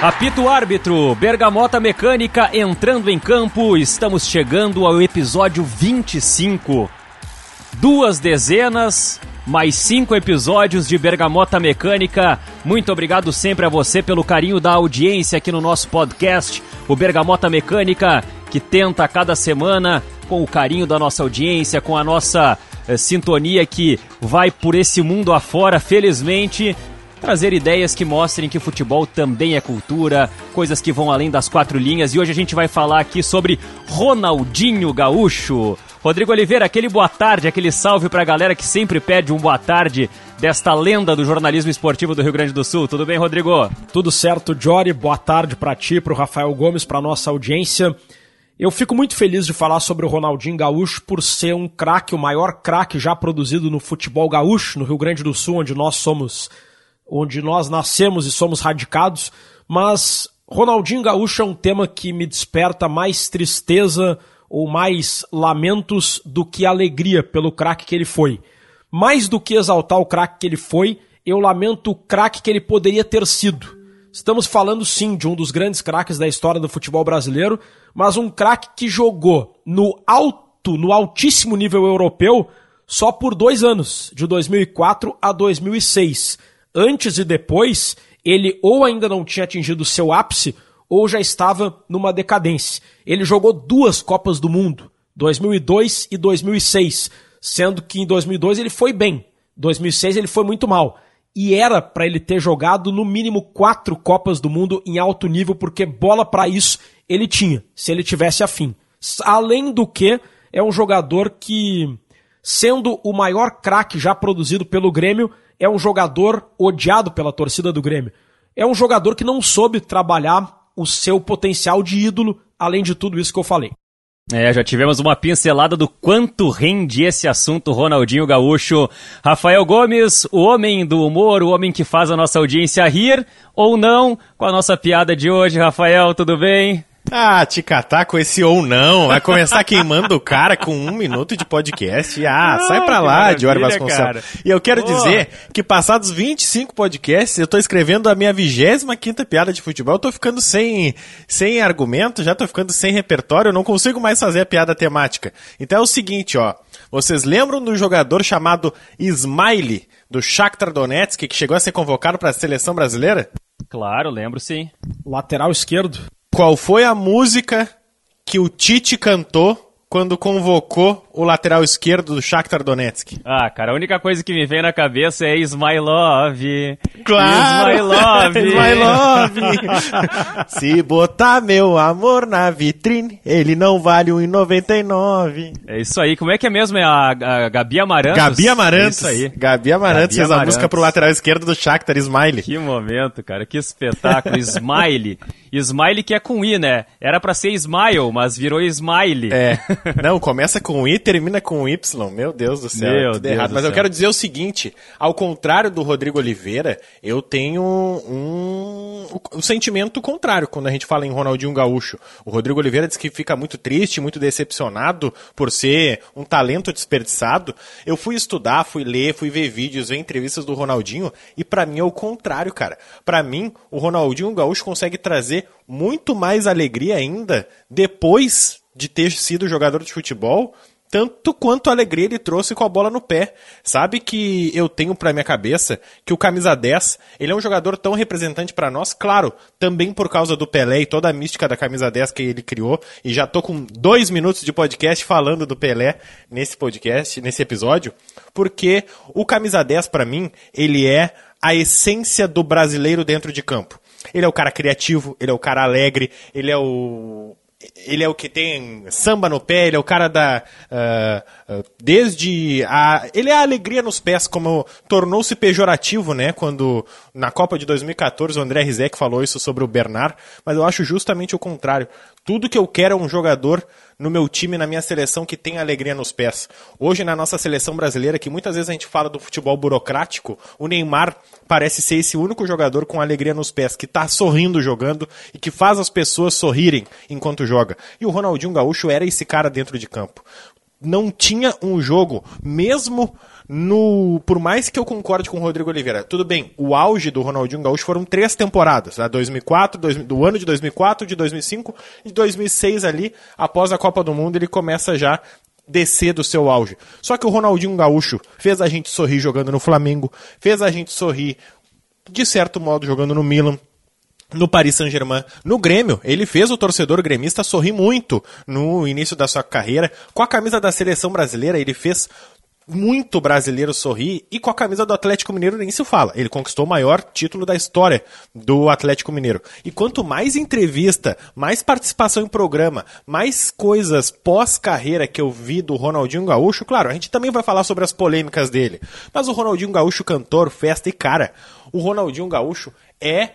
Apito árbitro, Bergamota Mecânica entrando em campo. Estamos chegando ao episódio 25. Duas dezenas, mais cinco episódios de Bergamota Mecânica. Muito obrigado sempre a você pelo carinho da audiência aqui no nosso podcast, o Bergamota Mecânica, que tenta a cada semana, com o carinho da nossa audiência, com a nossa eh, sintonia que vai por esse mundo afora, felizmente, trazer ideias que mostrem que futebol também é cultura, coisas que vão além das quatro linhas. E hoje a gente vai falar aqui sobre Ronaldinho Gaúcho. Rodrigo Oliveira, aquele boa tarde, aquele salve pra galera que sempre pede um boa tarde desta lenda do jornalismo esportivo do Rio Grande do Sul. Tudo bem, Rodrigo? Tudo certo, Jory. Boa tarde para ti, pro Rafael Gomes, pra nossa audiência. Eu fico muito feliz de falar sobre o Ronaldinho Gaúcho por ser um craque, o maior craque já produzido no futebol gaúcho, no Rio Grande do Sul, onde nós somos onde nós nascemos e somos radicados, mas Ronaldinho Gaúcho é um tema que me desperta mais tristeza ou mais lamentos do que alegria pelo craque que ele foi. Mais do que exaltar o craque que ele foi, eu lamento o craque que ele poderia ter sido. Estamos falando sim de um dos grandes craques da história do futebol brasileiro, mas um craque que jogou no alto, no altíssimo nível europeu, só por dois anos, de 2004 a 2006 antes e depois, ele ou ainda não tinha atingido seu ápice ou já estava numa decadência. Ele jogou duas Copas do Mundo, 2002 e 2006, sendo que em 2002 ele foi bem, 2006 ele foi muito mal. E era para ele ter jogado no mínimo quatro Copas do Mundo em alto nível, porque bola para isso ele tinha, se ele tivesse afim. Além do que, é um jogador que, sendo o maior craque já produzido pelo Grêmio, é um jogador odiado pela torcida do Grêmio. É um jogador que não soube trabalhar o seu potencial de ídolo, além de tudo isso que eu falei. É, já tivemos uma pincelada do quanto rende esse assunto Ronaldinho Gaúcho. Rafael Gomes, o homem do humor, o homem que faz a nossa audiência rir ou não, com a nossa piada de hoje. Rafael, tudo bem? Ah, te catar com esse ou não. Vai começar queimando o cara com um minuto de podcast. Ah, ah sai pra lá, Diori Vasconcelos. E eu quero Pô. dizer que passados 25 podcasts, eu tô escrevendo a minha 25 quinta piada de futebol. Eu tô ficando sem, sem argumento, já tô ficando sem repertório, eu não consigo mais fazer a piada temática. Então é o seguinte, ó. Vocês lembram do jogador chamado Smiley, do Shakhtar Donetsk, que chegou a ser convocado para a seleção brasileira? Claro, lembro sim. Lateral esquerdo. Qual foi a música que o Tite cantou quando convocou o lateral esquerdo do Shakhtar Donetsk? Ah, cara, a única coisa que me vem na cabeça é Smilov. Claro! Smilov! Smilov! Se botar meu amor na vitrine, ele não vale 1,99. É isso aí. Como é que é mesmo? É a, a Gabi Amarantos? Gabi Amarantos. É isso aí. Gabi Amarantos Gabi fez Amarantos. a música pro lateral esquerdo do Shakhtar, Smiley. Que momento, cara. Que espetáculo. Smiley. Smiley que é com I, né? Era para ser Smile, mas virou Smiley. É. Não, começa com I, termina com Y. Meu Deus do céu, Meu é tudo Deus errado. Mas céu. eu quero dizer o seguinte, ao contrário do Rodrigo Oliveira, eu tenho um, um, sentimento contrário quando a gente fala em Ronaldinho Gaúcho. O Rodrigo Oliveira diz que fica muito triste, muito decepcionado por ser um talento desperdiçado. Eu fui estudar, fui ler, fui ver vídeos, ver entrevistas do Ronaldinho e para mim é o contrário, cara. Para mim, o Ronaldinho Gaúcho consegue trazer muito mais alegria ainda depois de ter sido jogador de futebol, tanto quanto alegria ele trouxe com a bola no pé. Sabe que eu tenho pra minha cabeça que o camisa 10, ele é um jogador tão representante para nós, claro, também por causa do Pelé e toda a mística da camisa 10 que ele criou, e já tô com dois minutos de podcast falando do Pelé nesse podcast, nesse episódio, porque o camisa 10 para mim, ele é a essência do brasileiro dentro de campo. Ele é o cara criativo, ele é o cara alegre, ele é o ele é o que tem samba no pé, ele é o cara da. Uh, uh, desde. A, ele é a alegria nos pés, como tornou-se pejorativo, né? Quando na Copa de 2014 o André Rizek falou isso sobre o Bernard, mas eu acho justamente o contrário. Tudo que eu quero é um jogador no meu time, na minha seleção, que tem alegria nos pés. Hoje, na nossa seleção brasileira, que muitas vezes a gente fala do futebol burocrático, o Neymar parece ser esse único jogador com alegria nos pés, que está sorrindo jogando e que faz as pessoas sorrirem enquanto joga. E o Ronaldinho Gaúcho era esse cara dentro de campo não tinha um jogo, mesmo no. Por mais que eu concorde com o Rodrigo Oliveira, tudo bem, o auge do Ronaldinho Gaúcho foram três temporadas, né? 2004, dois, do ano de 2004, de 2005 e de 2006 ali, após a Copa do Mundo, ele começa já descer do seu auge. Só que o Ronaldinho Gaúcho fez a gente sorrir jogando no Flamengo, fez a gente sorrir de certo modo jogando no Milan, no Paris Saint-Germain, no Grêmio, ele fez o torcedor gremista sorrir muito no início da sua carreira. Com a camisa da seleção brasileira, ele fez muito brasileiro sorrir e com a camisa do Atlético Mineiro nem se fala. Ele conquistou o maior título da história do Atlético Mineiro. E quanto mais entrevista, mais participação em programa, mais coisas pós-carreira que eu vi do Ronaldinho Gaúcho, claro, a gente também vai falar sobre as polêmicas dele. Mas o Ronaldinho Gaúcho, cantor, festa e cara, o Ronaldinho Gaúcho é.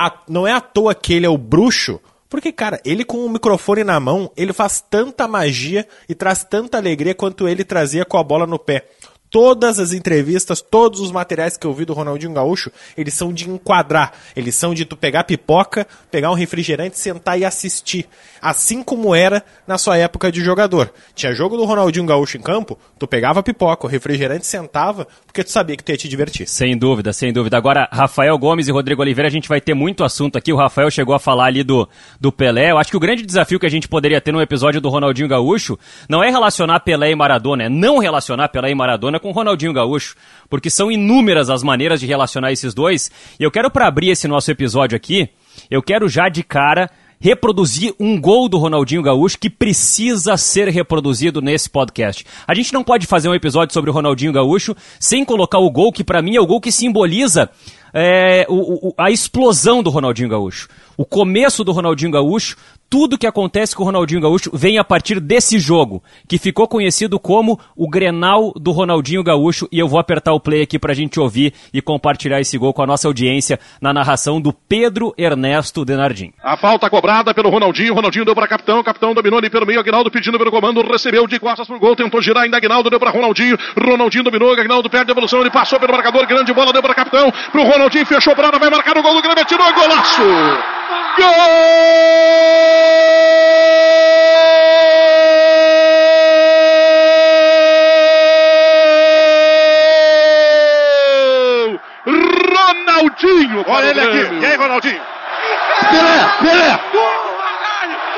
A, não é à toa que ele é o bruxo porque, cara, ele com o microfone na mão, ele faz tanta magia e traz tanta alegria quanto ele trazia com a bola no pé todas as entrevistas, todos os materiais que eu vi do Ronaldinho Gaúcho, eles são de enquadrar. Eles são de tu pegar pipoca, pegar um refrigerante, sentar e assistir. Assim como era na sua época de jogador. Tinha jogo do Ronaldinho Gaúcho em campo, tu pegava pipoca, o refrigerante sentava, porque tu sabia que tu ia te divertir. Sem dúvida, sem dúvida. Agora, Rafael Gomes e Rodrigo Oliveira, a gente vai ter muito assunto aqui. O Rafael chegou a falar ali do, do Pelé. Eu acho que o grande desafio que a gente poderia ter no episódio do Ronaldinho Gaúcho não é relacionar Pelé e Maradona, é não relacionar Pelé e Maradona com Ronaldinho Gaúcho, porque são inúmeras as maneiras de relacionar esses dois. E eu quero, para abrir esse nosso episódio aqui, eu quero já de cara reproduzir um gol do Ronaldinho Gaúcho que precisa ser reproduzido nesse podcast. A gente não pode fazer um episódio sobre o Ronaldinho Gaúcho sem colocar o gol que para mim é o gol que simboliza é, o, o, a explosão do Ronaldinho Gaúcho. O começo do Ronaldinho Gaúcho tudo que acontece com o Ronaldinho Gaúcho vem a partir desse jogo, que ficou conhecido como o Grenal do Ronaldinho Gaúcho, e eu vou apertar o play aqui pra gente ouvir e compartilhar esse gol com a nossa audiência na narração do Pedro Ernesto Denardim. A falta cobrada pelo Ronaldinho, Ronaldinho deu para capitão, capitão dominou ali pelo meio, Aguinaldo pedindo pelo comando, recebeu de costas pro gol, tentou girar ainda Aguinaldo, deu para Ronaldinho, Ronaldinho dominou, Aguinaldo perde a evolução, ele passou pelo marcador, grande bola, deu para capitão, pro Ronaldinho, fechou para vai marcar o gol do Grêmio, tirou golaço! Gol! Ronaldinho! Olha ele aqui. E aí, Ronaldinho? Pelé! Pelé!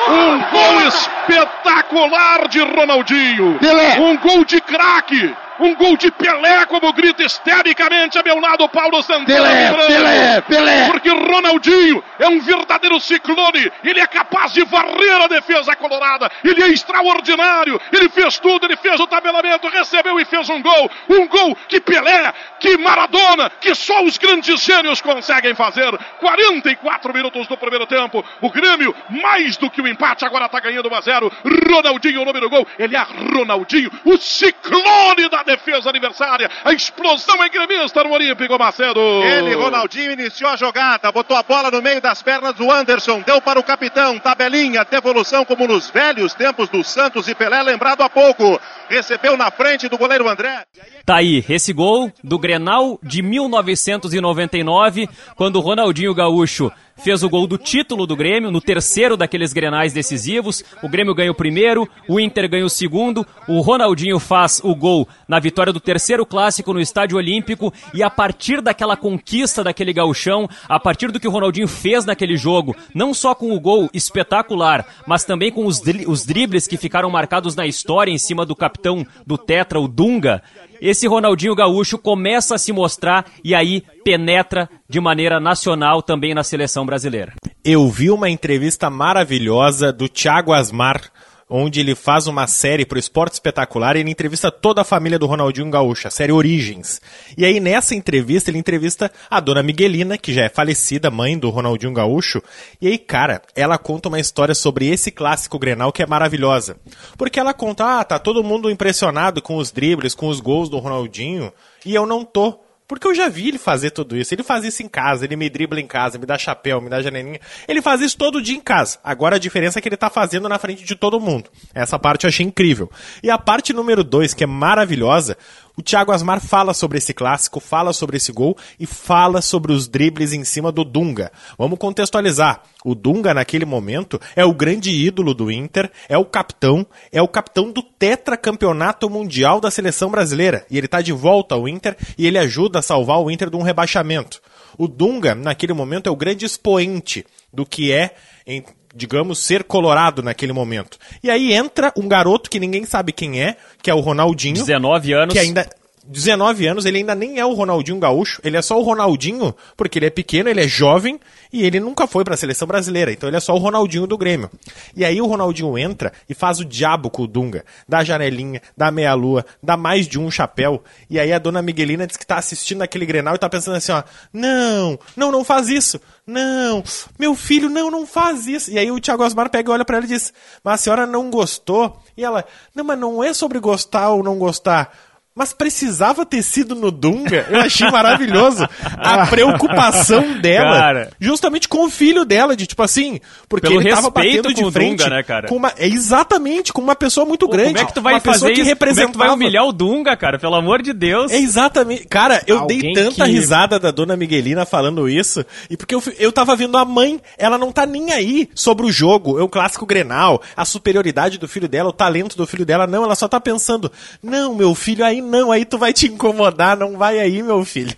Um gol espetacular de Ronaldinho! Pelé! Um gol de craque! Um gol de Pelé, como grita histericamente a meu lado Paulo Santana. Pelé, Pelé, Pelé. Porque Ronaldinho é um verdadeiro ciclone. Ele é capaz de varrer a defesa colorada. Ele é extraordinário. Ele fez tudo, ele fez o tabelamento, recebeu e fez um gol. Um gol que Pelé, que Maradona, que só os grandes gênios conseguem fazer. 44 minutos do primeiro tempo. O Grêmio, mais do que o empate, agora está ganhando 1 a 0. Ronaldinho, o nome do gol. Ele é Ronaldinho, o ciclone defesa adversária. A explosão é gremista no Olímpico Macedo. Ele, Ronaldinho, iniciou a jogada, botou a bola no meio das pernas do Anderson, deu para o capitão, tabelinha, devolução como nos velhos tempos do Santos e Pelé, lembrado há pouco. Recebeu na frente do goleiro André. Tá aí, esse gol do Grenal de 1999, quando o Ronaldinho Gaúcho fez o gol do título do Grêmio, no terceiro daqueles grenais decisivos. O Grêmio ganha o primeiro, o Inter ganha o segundo, o Ronaldinho faz o gol na vitória do terceiro clássico no Estádio Olímpico e a partir daquela conquista daquele gauchão, a partir do que o Ronaldinho fez naquele jogo, não só com o gol espetacular, mas também com os, dri os dribles que ficaram marcados na história em cima do capitão do Tetra, o Dunga, esse Ronaldinho Gaúcho começa a se mostrar e aí penetra de maneira nacional também na seleção brasileira. Eu vi uma entrevista maravilhosa do Thiago Asmar onde ele faz uma série pro Esporte Espetacular e ele entrevista toda a família do Ronaldinho Gaúcho, a série Origens. E aí nessa entrevista ele entrevista a dona Miguelina, que já é falecida, mãe do Ronaldinho Gaúcho. E aí, cara, ela conta uma história sobre esse clássico Grenal que é maravilhosa. Porque ela conta, ah, tá todo mundo impressionado com os dribles, com os gols do Ronaldinho, e eu não tô. Porque eu já vi ele fazer tudo isso. Ele faz isso em casa, ele me dribla em casa, me dá chapéu, me dá janelinha. Ele faz isso todo dia em casa. Agora a diferença é que ele tá fazendo na frente de todo mundo. Essa parte eu achei incrível. E a parte número dois, que é maravilhosa, O Thiago Asmar fala sobre esse clássico, fala sobre esse gol e fala sobre os dribles em cima do Dunga. Vamos contextualizar. O Dunga, naquele momento, é o grande ídolo do Inter, é o capitão, é o capitão do tetracampeonato mundial da seleção brasileira. E ele está de volta ao Inter e ele ajuda a salvar o Inter de um rebaixamento. O Dunga, naquele momento, é o grande expoente do que é em, digamos, ser colorado naquele momento. E aí entra um garoto que ninguém sabe quem é, que é o Ronaldinho. 19 anos. Que ainda 19 anos, ele ainda nem é o Ronaldinho Gaúcho, ele é só o Ronaldinho, porque ele é pequeno, ele é jovem e ele nunca foi para a seleção brasileira, então ele é só o Ronaldinho do Grêmio. E aí o Ronaldinho entra e faz o diabo com o Dunga, dá janelinha, dá meia-lua, dá mais de um chapéu, e aí a dona Miguelina diz que tá assistindo aquele Grenal e tá pensando assim, ó, não, não, não faz isso, não, meu filho, não, não faz isso. E aí o Thiago Osmar pega e olha para ela e diz, mas a senhora não gostou? E ela, não, mas não é sobre gostar ou não gostar, mas precisava ter sido no Dunga. Eu achei maravilhoso a preocupação dela, cara, justamente com o filho dela, de tipo assim, porque ele tava batendo de frente Dunga, né, cara? com uma, é exatamente, com uma pessoa muito Pô, grande. Como é que tu vai uma fazer que isso? Como é que tu vai humilhar o Dunga, cara? Pelo amor de Deus. É exatamente. Cara, eu Alguém dei tanta que... risada da dona Miguelina falando isso, e porque eu, eu tava vendo a mãe, ela não tá nem aí sobre o jogo, é o clássico Grenal, a superioridade do filho dela, o talento do filho dela, não, ela só tá pensando, não, meu filho, não, aí tu vai te incomodar, não vai aí, meu filho.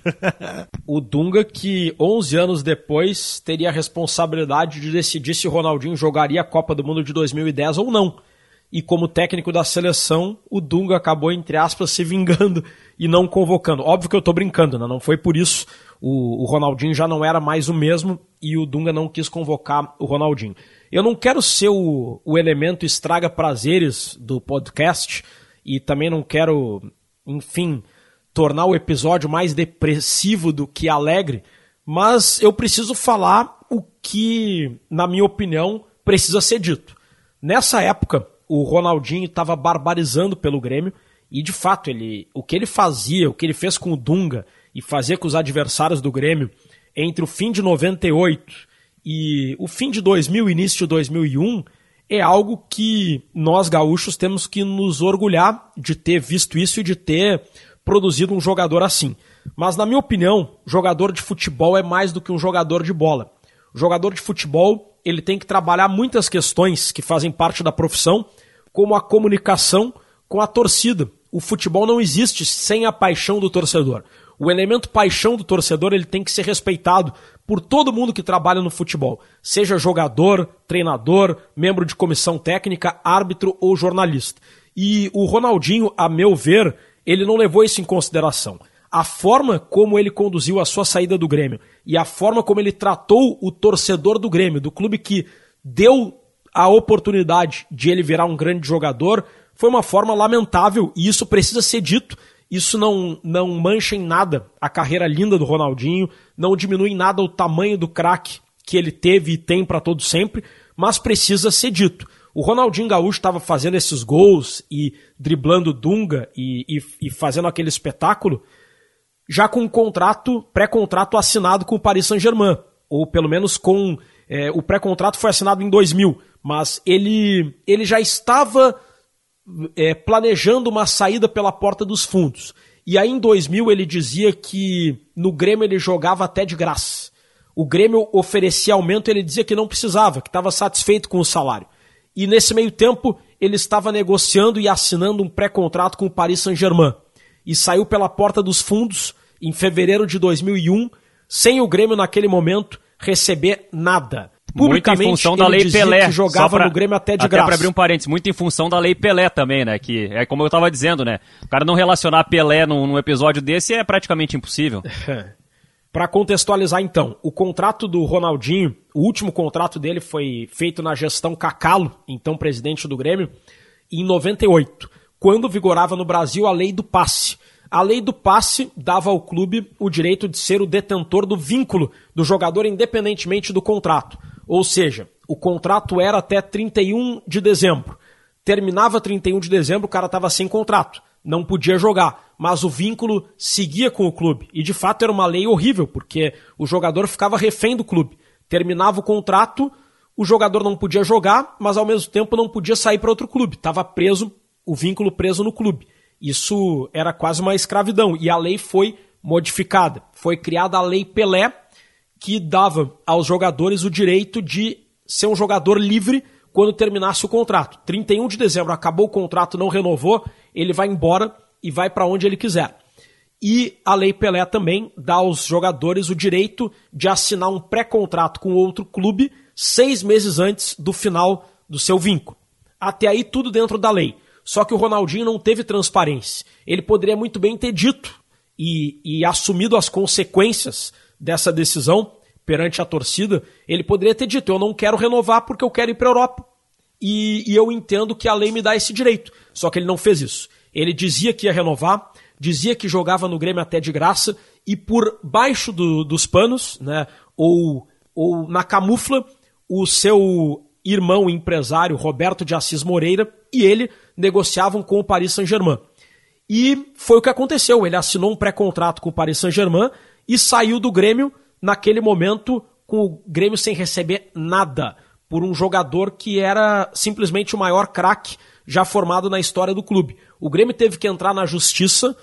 o Dunga que 11 anos depois teria a responsabilidade de decidir se Ronaldinho jogaria a Copa do Mundo de 2010 ou não. E como técnico da seleção, o Dunga acabou, entre aspas, se vingando e não convocando. Óbvio que eu tô brincando, né? não foi por isso. O, o Ronaldinho já não era mais o mesmo e o Dunga não quis convocar o Ronaldinho. Eu não quero ser o, o elemento estraga prazeres do podcast e também não quero, enfim, tornar o episódio mais depressivo do que alegre, mas eu preciso falar o que, na minha opinião, precisa ser dito. Nessa época, o Ronaldinho estava barbarizando pelo Grêmio e, de fato, ele, o que ele fazia, o que ele fez com o Dunga e fazia com os adversários do Grêmio entre o fim de 98 e o fim de 2000 e início de 2001 é algo que nós gaúchos temos que nos orgulhar de ter visto isso e de ter produzido um jogador assim. Mas, na minha opinião, jogador de futebol é mais do que um jogador de bola. O jogador de futebol ele tem que trabalhar muitas questões que fazem parte da profissão, como a comunicação com a torcida. O futebol não existe sem a paixão do torcedor. O elemento paixão do torcedor ele tem que ser respeitado por todo mundo que trabalha no futebol, seja jogador, treinador, membro de comissão técnica, árbitro ou jornalista. E o Ronaldinho, a meu ver, ele não levou isso em consideração. A forma como ele conduziu a sua saída do Grêmio e a forma como ele tratou o torcedor do Grêmio, do clube que deu a oportunidade de ele virar um grande jogador, foi uma forma lamentável e isso precisa ser dito. Isso não, não mancha em nada a carreira linda do Ronaldinho, não diminui em nada o tamanho do craque que ele teve e tem para todo sempre, mas precisa ser dito. O Ronaldinho Gaúcho estava fazendo esses gols e driblando Dunga e, e, e fazendo aquele espetáculo já com um contrato, pré-contrato assinado com o Paris Saint-Germain, ou pelo menos com é, o pré-contrato foi assinado em 2000, mas ele, ele já estava é, planejando uma saída pela porta dos fundos. E aí em 2000 ele dizia que no Grêmio ele jogava até de graça. O Grêmio oferecia aumento, ele dizia que não precisava, que estava satisfeito com o salário e nesse meio tempo ele estava negociando e assinando um pré-contrato com o Paris Saint-Germain e saiu pela porta dos fundos em fevereiro de 2001, sem o Grêmio naquele momento receber nada. Muito em função da Lei Pelé. Que jogava pra, no Grêmio até de até graça. para abrir um parênteses, muito em função da Lei Pelé também, né? Que é como eu estava dizendo, né? O cara não relacionar Pelé num, num episódio desse é praticamente impossível. Para contextualizar então, o contrato do Ronaldinho, o último contrato dele foi feito na gestão Cacalo, então presidente do Grêmio, em 98, quando vigorava no Brasil a lei do passe. A lei do passe dava ao clube o direito de ser o detentor do vínculo do jogador independentemente do contrato. Ou seja, o contrato era até 31 de dezembro. Terminava 31 de dezembro, o cara estava sem contrato não podia jogar, mas o vínculo seguia com o clube. E de fato era uma lei horrível, porque o jogador ficava refém do clube. Terminava o contrato, o jogador não podia jogar, mas ao mesmo tempo não podia sair para outro clube. Estava preso, o vínculo preso no clube. Isso era quase uma escravidão e a lei foi modificada. Foi criada a Lei Pelé, que dava aos jogadores o direito de ser um jogador livre quando terminasse o contrato. 31 de dezembro acabou o contrato, não renovou, ele vai embora e vai para onde ele quiser. E a Lei Pelé também dá aos jogadores o direito de assinar um pré-contrato com outro clube seis meses antes do final do seu vínculo. Até aí tudo dentro da lei. Só que o Ronaldinho não teve transparência. Ele poderia muito bem ter dito e, e assumido as consequências dessa decisão perante a torcida. Ele poderia ter dito: Eu não quero renovar porque eu quero ir para a Europa. E, e eu entendo que a lei me dá esse direito. Só que ele não fez isso. Ele dizia que ia renovar, dizia que jogava no Grêmio até de graça, e por baixo do, dos panos, né, ou, ou na camufla, o seu irmão empresário Roberto de Assis Moreira e ele negociavam com o Paris Saint-Germain. E foi o que aconteceu. Ele assinou um pré-contrato com o Paris Saint-Germain e saiu do Grêmio naquele momento com o Grêmio sem receber nada por um jogador que era simplesmente o maior craque já formado na história do clube. O Grêmio teve que entrar na justiça,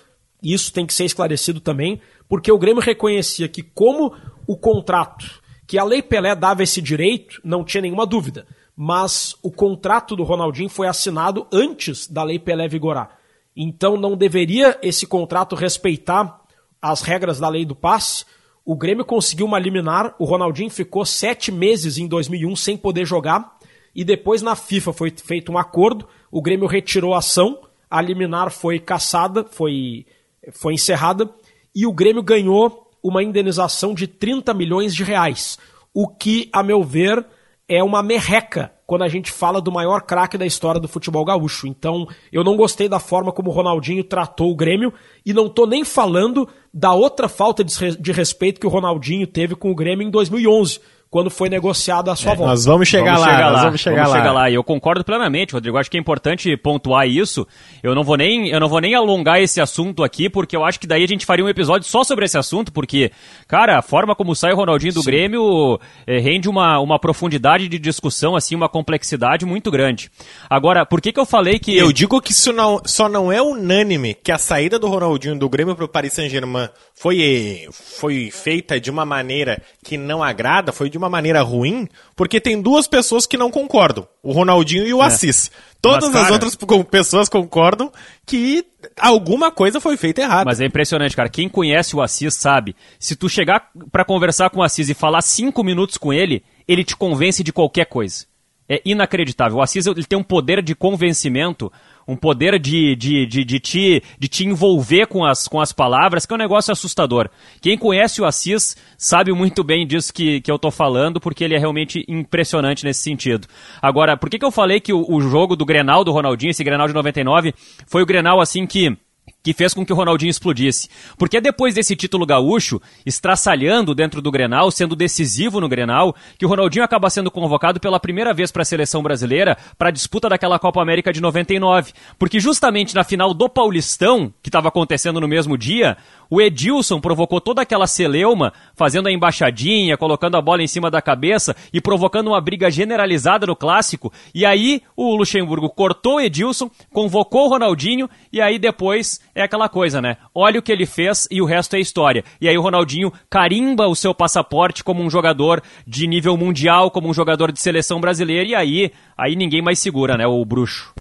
e isso tem que ser esclarecido também, porque o Grêmio reconhecia que como o contrato que a Lei Pelé dava esse direito, não tinha nenhuma dúvida. Mas o contrato do Ronaldinho foi assinado antes da Lei Pelé vigorar. Então não deveria esse contrato respeitar as regras da lei do passe. O Grêmio conseguiu uma liminar, o Ronaldinho ficou sete meses em 2001 sem poder jogar. E depois na FIFA foi feito um acordo, o Grêmio retirou a ação, a liminar foi caçada, foi, foi encerrada, e o Grêmio ganhou uma indenização de 30 milhões de reais, o que, a meu ver, é uma merreca quando a gente fala do maior craque da história do futebol gaúcho. Então, eu não gostei da forma como o Ronaldinho tratou o Grêmio e não tô nem falando da outra falta de respeito que o Ronaldinho teve com o Grêmio em 2011 quando foi negociado a sua é, volta. Nós vamos chegar vamos lá, chegar lá, vamos chegar vamos lá. Chegar lá. E eu concordo plenamente, Rodrigo. Acho que é importante pontuar isso. Eu não vou nem, eu não vou nem alongar esse assunto aqui, porque eu acho que daí a gente faria um episódio só sobre esse assunto, porque, cara, a forma como sai o Ronaldinho do Sim. Grêmio é, rende uma, uma profundidade de discussão, assim, uma complexidade muito grande. Agora, por que que eu falei que... Eu digo que isso não, só não é unânime que a saída do Ronaldinho do Grêmio para o Paris Saint-Germain foi, foi feita de uma maneira que não agrada, foi de uma maneira ruim, porque tem duas pessoas que não concordam, o Ronaldinho e o é. Assis. Todas mas, cara, as outras pessoas concordam que alguma coisa foi feita errada. Mas é impressionante, cara. Quem conhece o Assis sabe. Se tu chegar para conversar com o Assis e falar cinco minutos com ele, ele te convence de qualquer coisa. É inacreditável. O Assis ele tem um poder de convencimento um poder de, de, de, de, te, de te envolver com as, com as palavras, que é um negócio assustador. Quem conhece o Assis sabe muito bem disso que, que eu tô falando, porque ele é realmente impressionante nesse sentido. Agora, por que, que eu falei que o, o jogo do Grenal do Ronaldinho, esse Grenal de 99, foi o Grenal assim que que fez com que o Ronaldinho explodisse. Porque é depois desse título gaúcho, estraçalhando dentro do Grenal, sendo decisivo no Grenal, que o Ronaldinho acaba sendo convocado pela primeira vez para a seleção brasileira para a disputa daquela Copa América de 99. Porque justamente na final do Paulistão, que estava acontecendo no mesmo dia, o Edilson provocou toda aquela celeuma, fazendo a embaixadinha, colocando a bola em cima da cabeça e provocando uma briga generalizada no clássico. E aí o Luxemburgo cortou o Edilson, convocou o Ronaldinho e aí depois é aquela coisa, né? Olha o que ele fez e o resto é história. E aí o Ronaldinho carimba o seu passaporte como um jogador de nível mundial, como um jogador de seleção brasileira e aí, aí ninguém mais segura, né? O bruxo.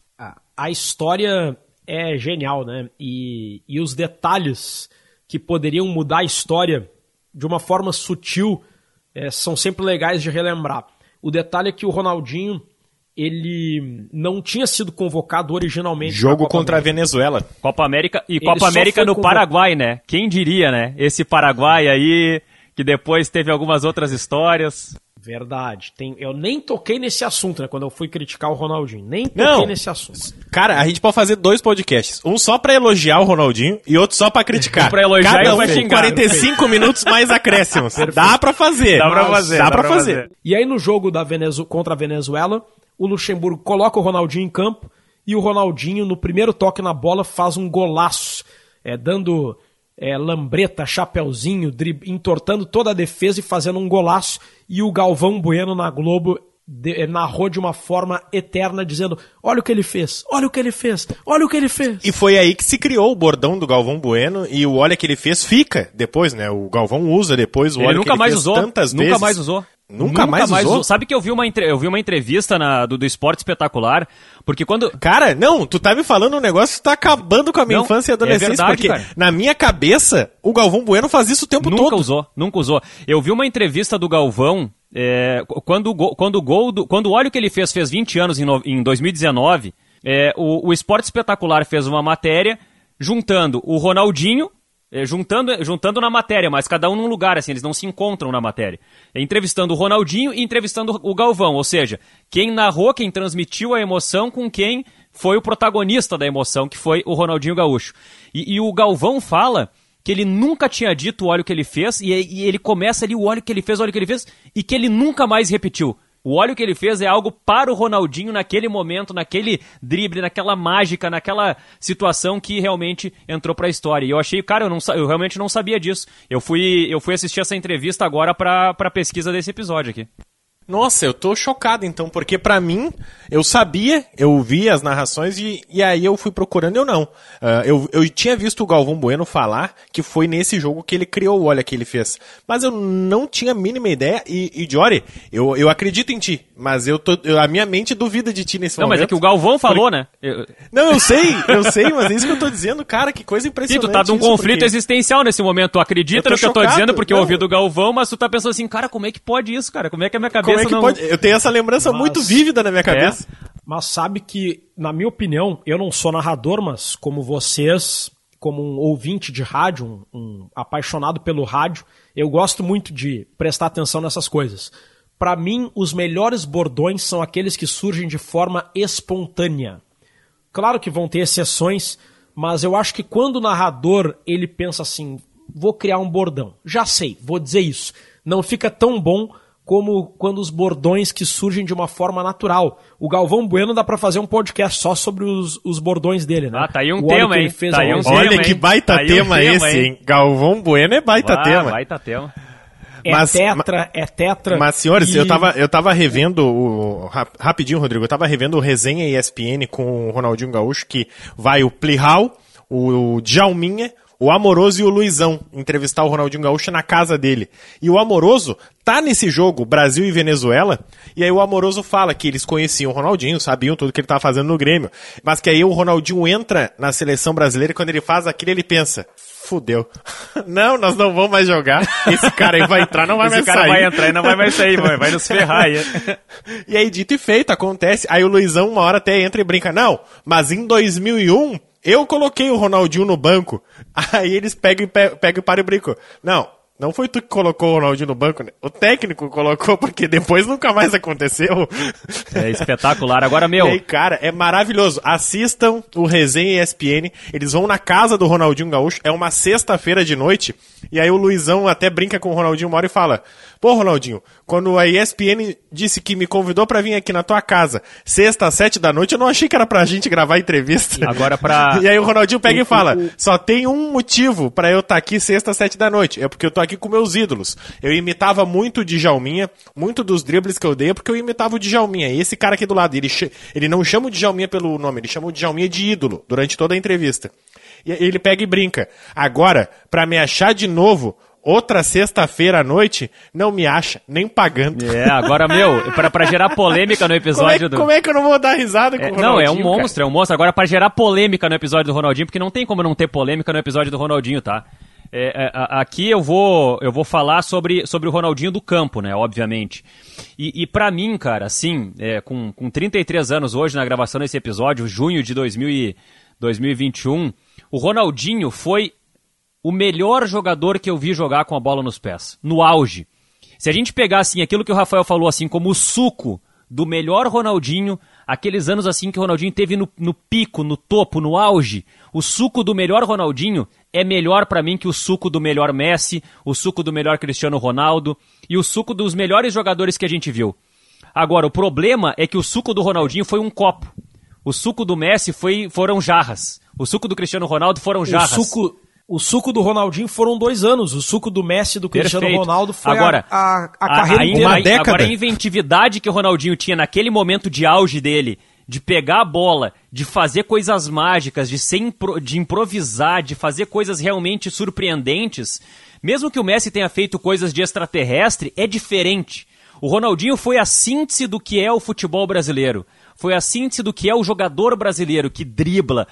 A história é genial, né? E, e os detalhes que poderiam mudar a história de uma forma sutil é, são sempre legais de relembrar. O detalhe é que o Ronaldinho ele não tinha sido convocado originalmente. Jogo contra América. a Venezuela. Copa América e ele Copa América no Paraguai, né? Quem diria, né? Esse Paraguai aí que depois teve algumas outras histórias. Verdade. Tem, eu nem toquei nesse assunto, né? Quando eu fui criticar o Ronaldinho. Nem toquei Não. nesse assunto. Cara, a gente pode fazer dois podcasts. Um só pra elogiar o Ronaldinho e outro só pra criticar. Um pra elogiar Cada um com xingar. 45 minutos mais acréscimos. Dá pra fazer. Dá pra fazer. Dá, dá pra, pra fazer. fazer. E aí no jogo da Venezu... contra a Venezuela, o Luxemburgo coloca o Ronaldinho em campo e o Ronaldinho, no primeiro toque na bola, faz um golaço. É, dando é, lambreta, chapeuzinho, drib, entortando toda a defesa e fazendo um golaço. E o Galvão Bueno na Globo de, narrou de uma forma eterna, dizendo: Olha o que ele fez, olha o que ele fez, olha o que ele fez. E foi aí que se criou o bordão do Galvão Bueno e o olha que ele fez fica depois, né? O Galvão usa depois o ele olha nunca que ele mais fez usou, tantas nunca vezes. mais usou. Nunca, Nunca mais, mais usou? usou. Sabe que eu vi uma, entre... eu vi uma entrevista na... do, do Esporte Espetacular, porque quando... Cara, não, tu tá me falando um negócio que tá acabando com a minha Não, infância e é adolescência, verdade, porque cara. na minha cabeça, o Galvão Bueno faz isso o tempo Nunca todo. usou, nunca usou. Eu vi uma entrevista do Galvão, é, quando, quando o gol do, quando o óleo que ele fez fez 20 anos em, no- em 2019, é, o, o Esporte Espetacular fez uma matéria juntando o Ronaldinho, é, juntando, juntando na matéria, mas cada um num lugar, assim, eles não se encontram na matéria. É, entrevistando o Ronaldinho e entrevistando o Galvão, ou seja, quem narrou, quem transmitiu a emoção com quem foi o protagonista da emoção, que foi o Ronaldinho Gaúcho. E, e o Galvão fala que ele nunca tinha dito o óleo que ele fez, e, e ele começa ali o óleo que ele fez, o óleo que ele fez, e que ele nunca mais repetiu. O óleo que ele fez é algo para o Ronaldinho naquele momento, naquele drible, naquela mágica, naquela situação que realmente entrou pra história. E eu achei, cara, eu, não, eu realmente não sabia disso. Eu fui, eu fui assistir essa entrevista agora pra pesquisa desse episódio aqui. Nossa, eu tô chocado então, porque pra mim, eu sabia, eu vi as narrações e, e aí eu fui procurando eu não. Ah, eu, eu tinha visto o Galvão Bueno falar que foi nesse jogo que ele criou o olha que ele fez. Mas eu não tinha a mínima ideia e, e Jory, eu, eu acredito em ti, mas eu tô, eu- a minha mente duvida de ti nesse Não, mas momento. é que o Galvão falou, né? Eu- Não, eu sei, eu sei, mas é isso que eu tô dizendo, cara, que coisa Sim, impressionante. tu tá num isso, conflito porque- existencial nesse momento. Tu acredita Eu no que eu tô chocado. dizendo porque eu Não. ouvi do Galvão, mas tu tá pensando assim, cara, como é que pode isso, cara? Como é que a minha cabeça é que não... pode? Eu tenho essa lembrança Mas- muito vívida na minha cabeça. Mas sabe que, na minha opinião, eu não sou narrador, mas como vocês, como um ouvinte de rádio, um, um apaixonado pelo rádio, eu gosto muito de prestar atenção nessas coisas. Para mim, os melhores bordões são aqueles que surgem de forma espontânea. Claro que vão ter exceções, mas eu acho que quando o narrador ele pensa assim, vou criar um bordão, já sei, vou dizer isso, não fica tão bom como quando os bordões que surgem de uma forma natural. O Galvão Bueno dá pra fazer um podcast só sobre os, os bordões dele, né? Ah, tá aí um O tema, hein? fez Tá aí um. Olha tema, que baita Tá aí um tema tema, esse, hein? hein? Galvão Bueno é baita Ah, tema. baita tema. É Mas- tetra, é tetra. Mas, senhores, e- eu, tava, eu tava revendo o. rap- Rapidinho, Rodrigo, eu tava revendo o resenha ESPN com o Ronaldinho Gaúcho, que vai o Plihal, o Djalminha, o Amoroso e o Luizão entrevistar o Ronaldinho Gaúcho na casa dele. E o Amoroso tá nesse jogo, Brasil e Venezuela, e aí o Amoroso fala que eles conheciam o Ronaldinho, sabiam tudo que ele tava fazendo no Grêmio, mas que aí o Ronaldinho entra na seleção brasileira e quando ele faz aquilo, ele pensa. Fudeu. Não, nós não vamos mais jogar. Esse cara aí vai entrar, não vai Esse mais cara sair. vai entrar e não vai mais sair, vai, vai nos ferrar aí. E aí, dito e feito, acontece. Aí o Luizão uma hora até entra e brinca. Não, mas em 2001, eu coloquei o Ronaldinho no banco. Aí eles pegam e, pe- pegam e param e brincam. Não, não foi tu que colocou o Ronaldinho no banco, né? O técnico colocou, porque depois nunca mais aconteceu. É espetacular. Agora, meu, E aí, cara, é maravilhoso. Assistam o Resenha ESPN. Eles vão na casa do Ronaldinho Gaúcho. É uma sexta-feira de noite. E aí o Luizão até brinca com o Ronaldinho hora e fala: Pô, Ronaldinho, quando a ESPN disse que me convidou pra vir aqui na tua casa, sexta às sete da noite, eu não achei que era pra gente gravar entrevista. Agora pra- E aí o Ronaldinho pega e fala: Só tem um motivo pra eu estar aqui sexta às sete da noite. É porque eu tô aqui com meus ídolos. Eu imitava muito o Djalminha, muito dos dribles que eu dei, é porque eu imitava o Djalminha. E esse cara aqui do lado, ele, ele não chama o Djalminha pelo nome, ele chama o Djalminha de ídolo durante toda a entrevista. Ele pega e brinca. Agora, pra me achar de novo, outra sexta-feira à noite, não me acha, nem pagando. é, agora, meu, pra, pra gerar polêmica no Como é, episódio do... como é que eu não vou dar risada com É, o não, Ronaldinho? é um cara? monstro, é um monstro. Agora, pra gerar polêmica no episódio do Ronaldinho, porque não tem como não ter polêmica no episódio do Ronaldinho, tá? É, é, aqui eu vou, eu vou falar sobre, sobre o Ronaldinho do campo, né? Obviamente. E, e para mim, cara, assim, é, com, com 33 anos hoje na gravação desse episódio, junho de 2000 e 2021, o Ronaldinho foi o melhor jogador que eu vi jogar com a bola nos pés, no auge. Se a gente pegar assim aquilo que o Rafael falou assim como o suco do melhor Ronaldinho, aqueles anos assim que o Ronaldinho teve no, no pico, no topo, no auge, o suco do melhor Ronaldinho é melhor pra mim que o suco do melhor Messi, o suco do melhor Cristiano Ronaldo e o suco dos melhores jogadores que a gente viu. Agora, o problema é que o suco do Ronaldinho foi um copo. O suco do Messi foi, foram jarras. O suco do Cristiano Ronaldo foram o jarras. suco, O suco do Ronaldinho foram dois anos. O suco do Messi do Cristiano Perfeito. Ronaldo foi agora, a, a, a carreira a, inteira. Uma década. Agora, a inventividade que o Ronaldinho tinha naquele momento de auge dele, de pegar a bola, de fazer coisas mágicas, de, ser impro, de improvisar, de fazer coisas realmente surpreendentes, mesmo que o Messi tenha feito coisas de extraterrestre, é diferente. O Ronaldinho foi a síntese do que é o futebol brasileiro. Foi a síntese do que é o jogador brasileiro que dribla,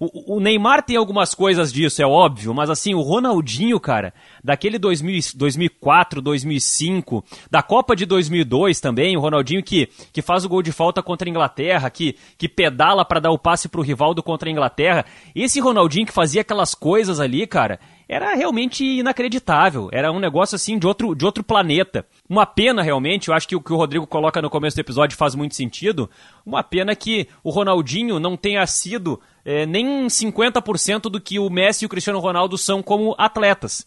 o, o, Neymar tem algumas coisas disso, é óbvio, mas assim, o Ronaldinho, cara, daquele 2000, 2004, 2005, da Copa de 2002 também, o Ronaldinho que, que faz o gol de falta contra a Inglaterra, que, que pedala para dar o passe pro Rivaldo contra a Inglaterra. Esse Ronaldinho que fazia aquelas coisas ali, cara, era realmente inacreditável. Era um negócio assim de outro, de outro planeta. Uma pena realmente, eu acho que o que o Rodrigo coloca no começo do episódio faz muito sentido. Uma pena que o Ronaldinho não tenha sido é, nem 50% do que o Messi e o Cristiano Ronaldo são como atletas.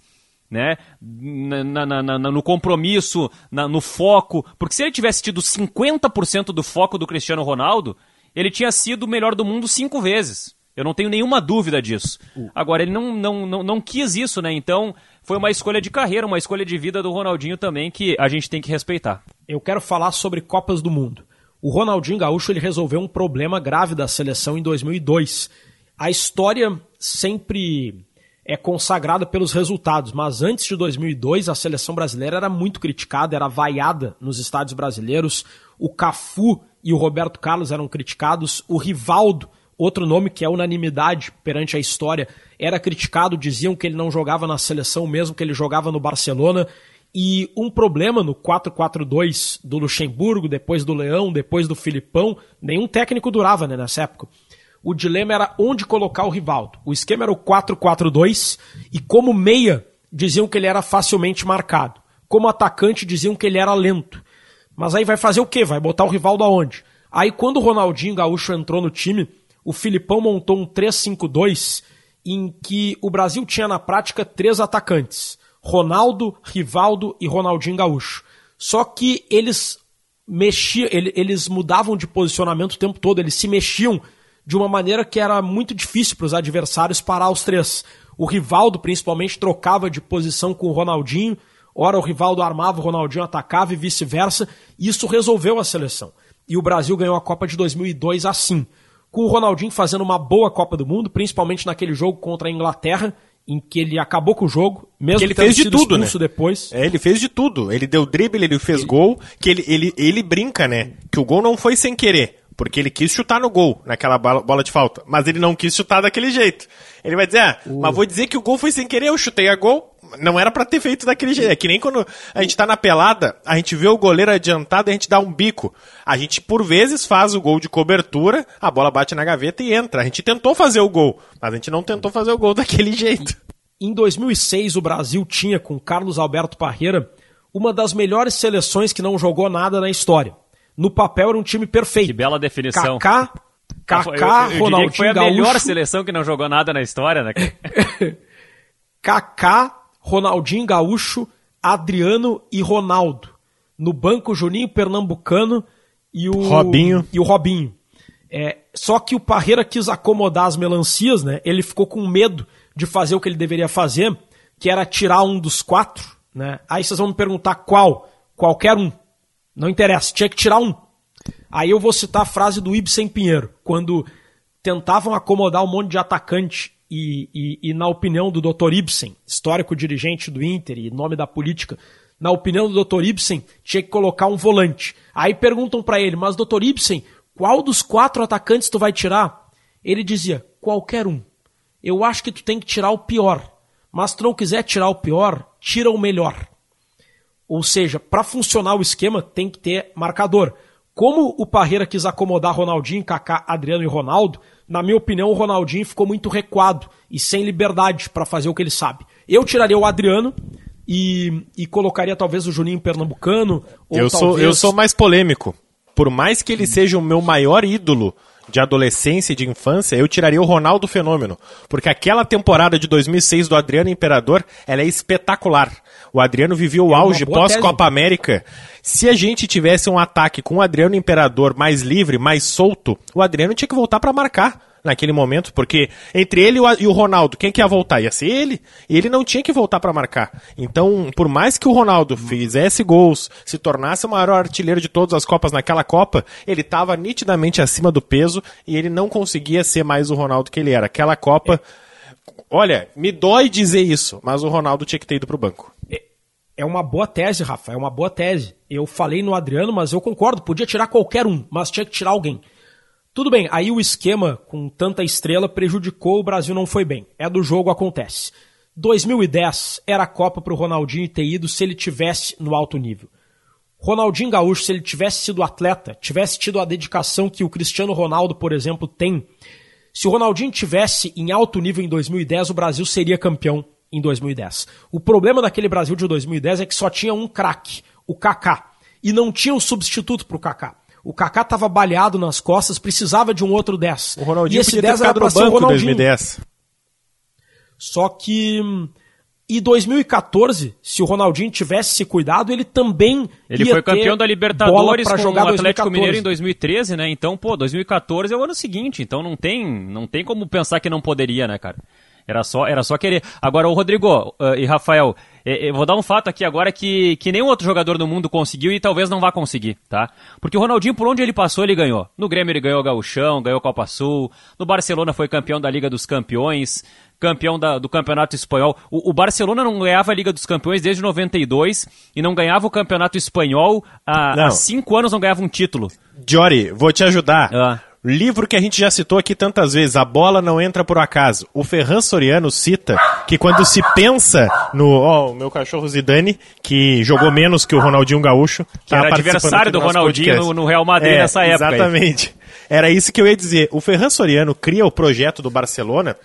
Né? Na, na, na, no compromisso, no foco. Porque se ele tivesse tido 50% do foco do Cristiano Ronaldo, ele tinha sido o melhor do mundo cinco vezes. Eu não tenho nenhuma dúvida disso. Agora, ele não, não, não, não quis isso, né? Então, foi uma escolha de carreira, uma escolha de vida do Ronaldinho também que a gente tem que respeitar. Eu quero falar sobre Copas do Mundo. O Ronaldinho Gaúcho ele resolveu um problema grave da seleção em 2002. A história sempre é consagrada pelos resultados, mas antes de 2002 a seleção brasileira era muito criticada, era vaiada nos estádios brasileiros. O Cafu e o Roberto Carlos eram criticados, o Rivaldo Outro nome que é unanimidade perante a história era criticado, diziam que ele não jogava na seleção mesmo que ele jogava no Barcelona. E um problema no 4-4-2 do Luxemburgo, depois do Leão, depois do Filipão, nenhum técnico durava né, nessa época. O dilema era onde colocar o Rivaldo. O esquema era o 4-4-2 e como meia diziam que ele era facilmente marcado. Como atacante diziam que ele era lento. Mas aí vai fazer o quê? Vai botar o Rivaldo aonde? Aí quando o Ronaldinho Gaúcho entrou no time, o Filipão montou um 3-5-2 em que o Brasil tinha na prática três atacantes: Ronaldo, Rivaldo e Ronaldinho Gaúcho. Só que eles mexiam, eles mudavam de posicionamento o tempo todo, eles se mexiam de uma maneira que era muito difícil para os adversários parar os três. O Rivaldo, principalmente, trocava de posição com o Ronaldinho, ora o Rivaldo armava, o Ronaldinho atacava e vice-versa. Isso resolveu a seleção. E o Brasil ganhou a Copa de 2002 assim com o Ronaldinho fazendo uma boa Copa do Mundo, principalmente naquele jogo contra a Inglaterra, em que ele acabou com o jogo, mesmo que ele fez de tudo, né? depois. É, ele fez de tudo. Ele deu drible, ele fez ele... gol, que ele, ele, ele brinca, né? Que o gol não foi sem querer. Porque ele quis chutar no gol, naquela bola de falta. Mas ele não quis chutar daquele jeito. Ele vai dizer, ah, uh. mas vou dizer que o gol foi sem querer, eu chutei a gol, não era para ter feito daquele jeito. É que nem quando a gente tá na pelada, a gente vê o goleiro adiantado e a gente dá um bico. A gente, por vezes, faz o gol de cobertura, a bola bate na gaveta e entra. A gente tentou fazer o gol, mas a gente não tentou fazer o gol daquele jeito. Em 2006, o Brasil tinha, com Carlos Alberto Parreira, uma das melhores seleções que não jogou nada na história. No papel era um time perfeito. Que bela definição. Kaká, Kaká, eu, eu, eu Ronaldinho foi a Gaúcho. melhor seleção que não jogou nada na história, né? Kaká, Ronaldinho Gaúcho, Adriano e Ronaldo. No banco, Juninho Pernambucano e o Robinho. E o Robinho. É, só que o Parreira quis acomodar as melancias, né? Ele ficou com medo de fazer o que ele deveria fazer, que era tirar um dos quatro, né? Aí vocês vão me perguntar qual? Qualquer um. Não interessa, tinha que tirar um. Aí eu vou citar a frase do Ibsen Pinheiro, quando tentavam acomodar um monte de atacante e, e, e, na opinião do Dr. Ibsen, histórico dirigente do Inter e nome da política, na opinião do Dr. Ibsen, tinha que colocar um volante. Aí perguntam para ele, mas Dr. Ibsen, qual dos quatro atacantes tu vai tirar? Ele dizia, qualquer um. Eu acho que tu tem que tirar o pior. Mas se tu não quiser tirar o pior, tira o melhor. Ou seja, para funcionar o esquema tem que ter marcador. Como o Parreira quis acomodar Ronaldinho, Kaká, Adriano e Ronaldo, na minha opinião, o Ronaldinho ficou muito recuado e sem liberdade para fazer o que ele sabe. Eu tiraria o Adriano e, e colocaria talvez o Juninho Pernambucano. eu, talvez... sou, eu sou mais polêmico. Por mais que ele seja o meu maior ídolo de adolescência e de infância, eu tiraria o Ronaldo Fenômeno. Porque aquela temporada de 2006 do Adriano Imperador, ela é espetacular. O Adriano vivia o é auge pós-Copa América. Se a gente tivesse um ataque com o Adriano Imperador mais livre, mais solto, o Adriano tinha que voltar para marcar. Naquele momento, porque entre ele e o Ronaldo, quem que ia voltar? Ia ser ele. E ele não tinha que voltar para marcar. Então, por mais que o Ronaldo fizesse gols, se tornasse o maior artilheiro de todas as Copas naquela Copa, ele estava nitidamente acima do peso e ele não conseguia ser mais o Ronaldo que ele era. Aquela Copa. Olha, me dói dizer isso, mas o Ronaldo tinha que ter ido pro banco. É, é uma boa tese, Rafa, é uma boa tese. Eu falei no Adriano, mas eu concordo, podia tirar qualquer um, mas tinha que tirar alguém. Tudo bem, aí o esquema com tanta estrela prejudicou, o Brasil não foi bem. É do jogo, acontece. 2010 era a Copa para o Ronaldinho ter ido se ele tivesse no alto nível. Ronaldinho Gaúcho, se ele tivesse sido atleta, tivesse tido a dedicação que o Cristiano Ronaldo, por exemplo, tem, se o Ronaldinho tivesse em alto nível em 2010, o Brasil seria campeão em 2010. O problema daquele Brasil de 2010 é que só tinha um craque, o Kaká, e não tinha um substituto para o Kaká. O Kaká estava baleado nas costas, precisava de um outro 10. O Ronaldinho e esse 10 era para ser o Ronaldinho. 2010. Só que e 2014, se o Ronaldinho tivesse se cuidado, ele também Ele foi campeão da Libertadores com jogar o Atlético 2014. Mineiro em 2013, né? Então, pô, 2014 é o ano seguinte, então não tem, não tem como pensar que não poderia, né, cara? Era só, era só querer. Agora, o Rodrigo uh, e Rafael, eu eh, eh, vou dar um fato aqui agora que, que nenhum outro jogador do mundo conseguiu e talvez não vá conseguir, tá? Porque o Ronaldinho, por onde ele passou, ele ganhou. No Grêmio ele ganhou o Gauchão, ganhou a Copa Sul. No Barcelona foi campeão da Liga dos Campeões, campeão da, do Campeonato Espanhol. O, o, Barcelona não ganhava a Liga dos Campeões desde 92 e não ganhava o Campeonato Espanhol há, há cinco anos, não ganhava um título. Jory, vou te ajudar. Ah. Livro que a gente já citou aqui tantas vezes, A Bola Não Entra Por Acaso. O Ferran Soriano cita que quando se pensa no. Ó, oh, o meu cachorro Zidane, que jogou menos que o Ronaldinho Gaúcho. Que tá era adversário do, do Ronaldinho no, no, Real Madrid é, nessa época. Exatamente. Aí. Era isso que eu ia dizer. O Ferran Soriano cria o projeto do Barcelona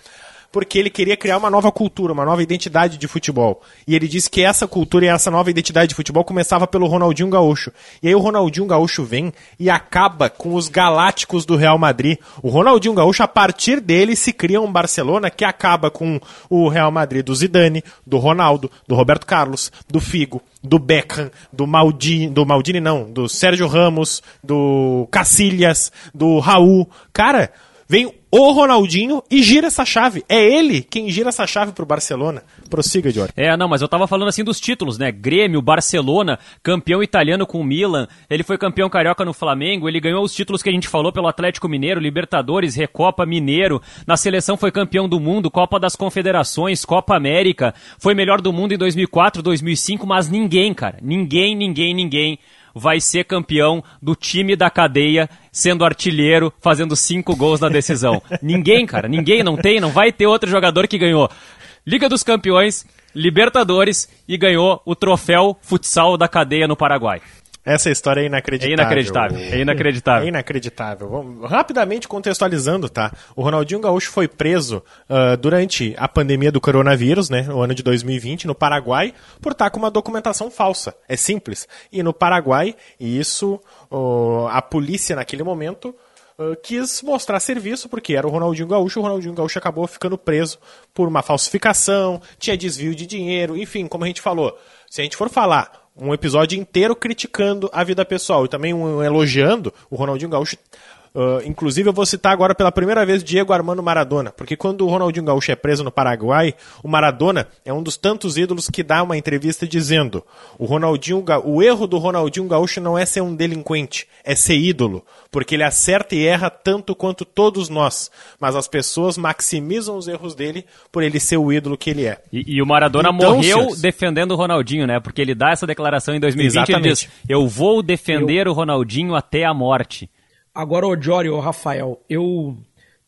porque ele queria criar uma nova cultura, uma nova identidade de futebol. E ele disse que essa cultura e essa nova identidade de futebol começava pelo Ronaldinho Gaúcho. E aí o Ronaldinho Gaúcho vem e acaba com os galácticos do Real Madrid. O Ronaldinho Gaúcho, a partir dele, se cria um Barcelona que acaba com o Real Madrid do Zidane, do Ronaldo, do Roberto Carlos, do Figo, do Beckham, do Maldini, do Maldini não, do Sérgio Ramos, do Cacilhas, do Raul. Cara, vem o Ronaldinho e gira essa chave. É ele quem gira essa chave pro Barcelona. Prossiga, Jorge. É, não, mas eu tava falando assim dos títulos, né? Grêmio, Barcelona, campeão italiano com o Milan, ele foi campeão carioca no Flamengo, ele ganhou os títulos que a gente falou pelo Atlético Mineiro, Libertadores, Recopa Mineiro, na seleção foi campeão do mundo, Copa das Confederações, Copa América, foi melhor do mundo em 2004, 2005, mas ninguém, cara, ninguém, ninguém, ninguém vai ser campeão do time da cadeia, sendo artilheiro, fazendo cinco gols na decisão. ninguém, cara, ninguém, não tem, não vai ter outro jogador que ganhou Liga dos Campeões, Libertadores e ganhou o troféu futsal da cadeia no Paraguai. Essa história é inacreditável. É inacreditável. É inacreditável. É inacreditável. Vamos, rapidamente contextualizando, tá? O Ronaldinho Gaúcho foi preso uh, durante a pandemia do coronavírus, né? No ano de 2020, no Paraguai, por estar com uma documentação falsa. É simples. E no Paraguai, isso, uh, a polícia naquele momento Uh, quis mostrar serviço, porque era o Ronaldinho Gaúcho, o Ronaldinho Gaúcho acabou ficando preso por uma falsificação, tinha desvio de dinheiro, enfim, como a gente falou. Se a gente for falar um episódio inteiro criticando a vida pessoal e também um elogiando o Ronaldinho Gaúcho Uh, inclusive, eu vou citar agora pela primeira vez Diego Armando Maradona, porque quando o Ronaldinho Gaúcho é preso no Paraguai, o Maradona é um dos tantos ídolos que dá uma entrevista dizendo: o Ronaldinho, o erro do Ronaldinho Gaúcho não é ser um delinquente, é ser ídolo, porque ele acerta e erra tanto quanto todos nós, mas as pessoas maximizam os erros dele por ele ser o ídolo que ele é. E, e o Maradona então, morreu senhores... defendendo o Ronaldinho, né? Porque ele dá essa declaração em 2020 Exatamente. ele diz: eu vou defender eu... o Ronaldinho até a morte. Agora, o Jory, o Rafael, eu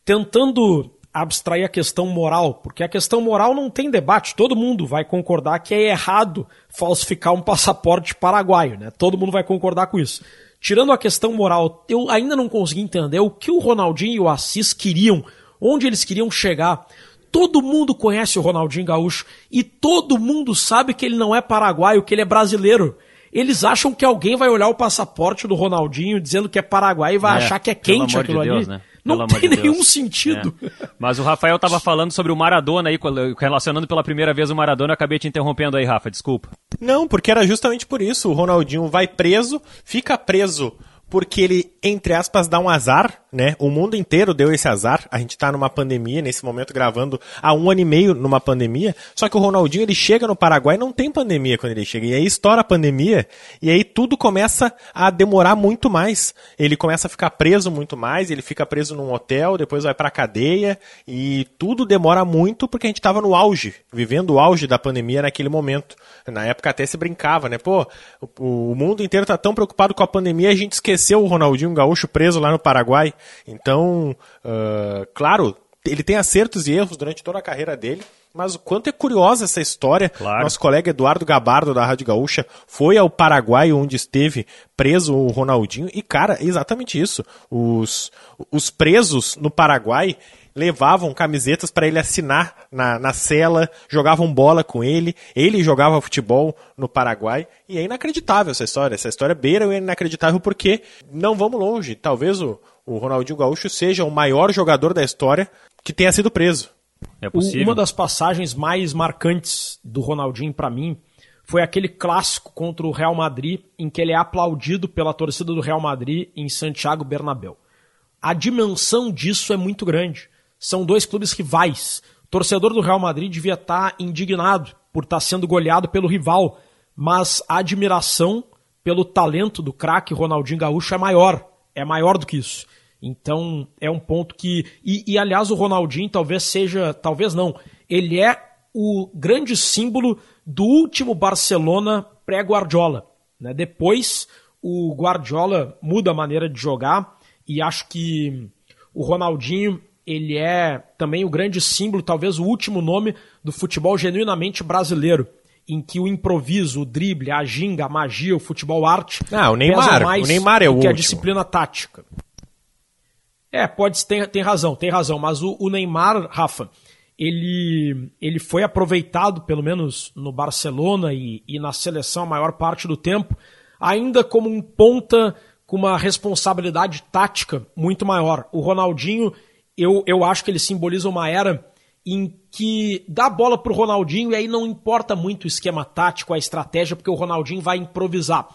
tentando abstrair a questão moral, porque a questão moral não tem debate, todo mundo vai concordar que é errado falsificar um passaporte paraguaio, né? Todo mundo vai concordar com isso. Tirando a questão moral, eu ainda não consegui entender o que o Ronaldinho e o Assis queriam, onde eles queriam chegar. Todo mundo conhece o Ronaldinho Gaúcho e todo mundo sabe que ele não é paraguaio, que ele é brasileiro eles acham que alguém vai olhar o passaporte do Ronaldinho dizendo que é Paraguai e vai é, achar que é quente aquilo de Deus, ali. Né? Não tem de nenhum sentido. É. Mas o Rafael estava falando sobre o Maradona aí, relacionando pela primeira vez o Maradona, acabei te interrompendo aí, Rafa, desculpa. Não, porque era justamente por isso. O Ronaldinho vai preso, fica preso porque ele, entre aspas, dá um azar né? O mundo inteiro deu esse azar. A gente tá numa pandemia, nesse momento gravando há um ano e meio numa pandemia. Só que o Ronaldinho, ele chega no Paraguai não tem pandemia quando ele chega. E aí estoura a pandemia e aí tudo começa a demorar muito mais. Ele começa a ficar preso muito mais, ele fica preso num hotel, depois vai pra cadeia e tudo demora muito porque a gente tava no auge, vivendo o auge da pandemia naquele momento. Na época até se brincava, né? Pô, o, o mundo inteiro tá tão preocupado com a pandemia, a gente esqueceu o Ronaldinho Gaúcho preso lá no Paraguai. Então, uh, claro, ele tem acertos e erros durante toda a carreira dele. Mas o quanto é curiosa essa história. Claro. Nosso colega Eduardo Gabardo, da Rádio Gaúcha, foi ao Paraguai, onde esteve preso o Ronaldinho. E, cara, é exatamente isso. Os, os presos no Paraguai levavam camisetas para ele assinar na, na cela, jogavam bola com ele, ele jogava futebol no Paraguai, e é inacreditável essa história. Essa história beira é inacreditável porque não vamos longe. Talvez o, o Ronaldinho Gaúcho seja o maior jogador da história que tenha sido preso. É possível. Uma das passagens mais marcantes do Ronaldinho para mim foi aquele clássico contra o Real Madrid, em que ele é aplaudido pela torcida do Real Madrid em Santiago Bernabéu. A dimensão disso é muito grande. São dois clubes rivais. O torcedor do Real Madrid devia estar indignado por estar sendo goleado pelo rival, mas a admiração pelo talento do craque Ronaldinho Gaúcho é maior. É maior do que isso. Então é um ponto que. E, e, aliás, o Ronaldinho talvez seja. Talvez não. Ele é o grande símbolo do último Barcelona pré-Guardiola. Né? Depois o Guardiola muda a maneira de jogar e acho que o Ronaldinho ele é também o grande símbolo, talvez o último nome do futebol genuinamente brasileiro, em que o improviso, o drible, a ginga, a magia, o futebol arte ah, o Neymar, mais o Neymar é o que último. a disciplina tática. É, pode ter, tem razão, tem razão, mas o, o Neymar, Rafa, ele, ele foi aproveitado, pelo menos no Barcelona e, e na seleção a maior parte do tempo, ainda como um ponta com uma responsabilidade tática muito maior. O Ronaldinho eu, eu acho que ele simboliza uma era em que dá a bola pro Ronaldinho e aí não importa muito o esquema tático, a estratégia, porque o Ronaldinho vai improvisar.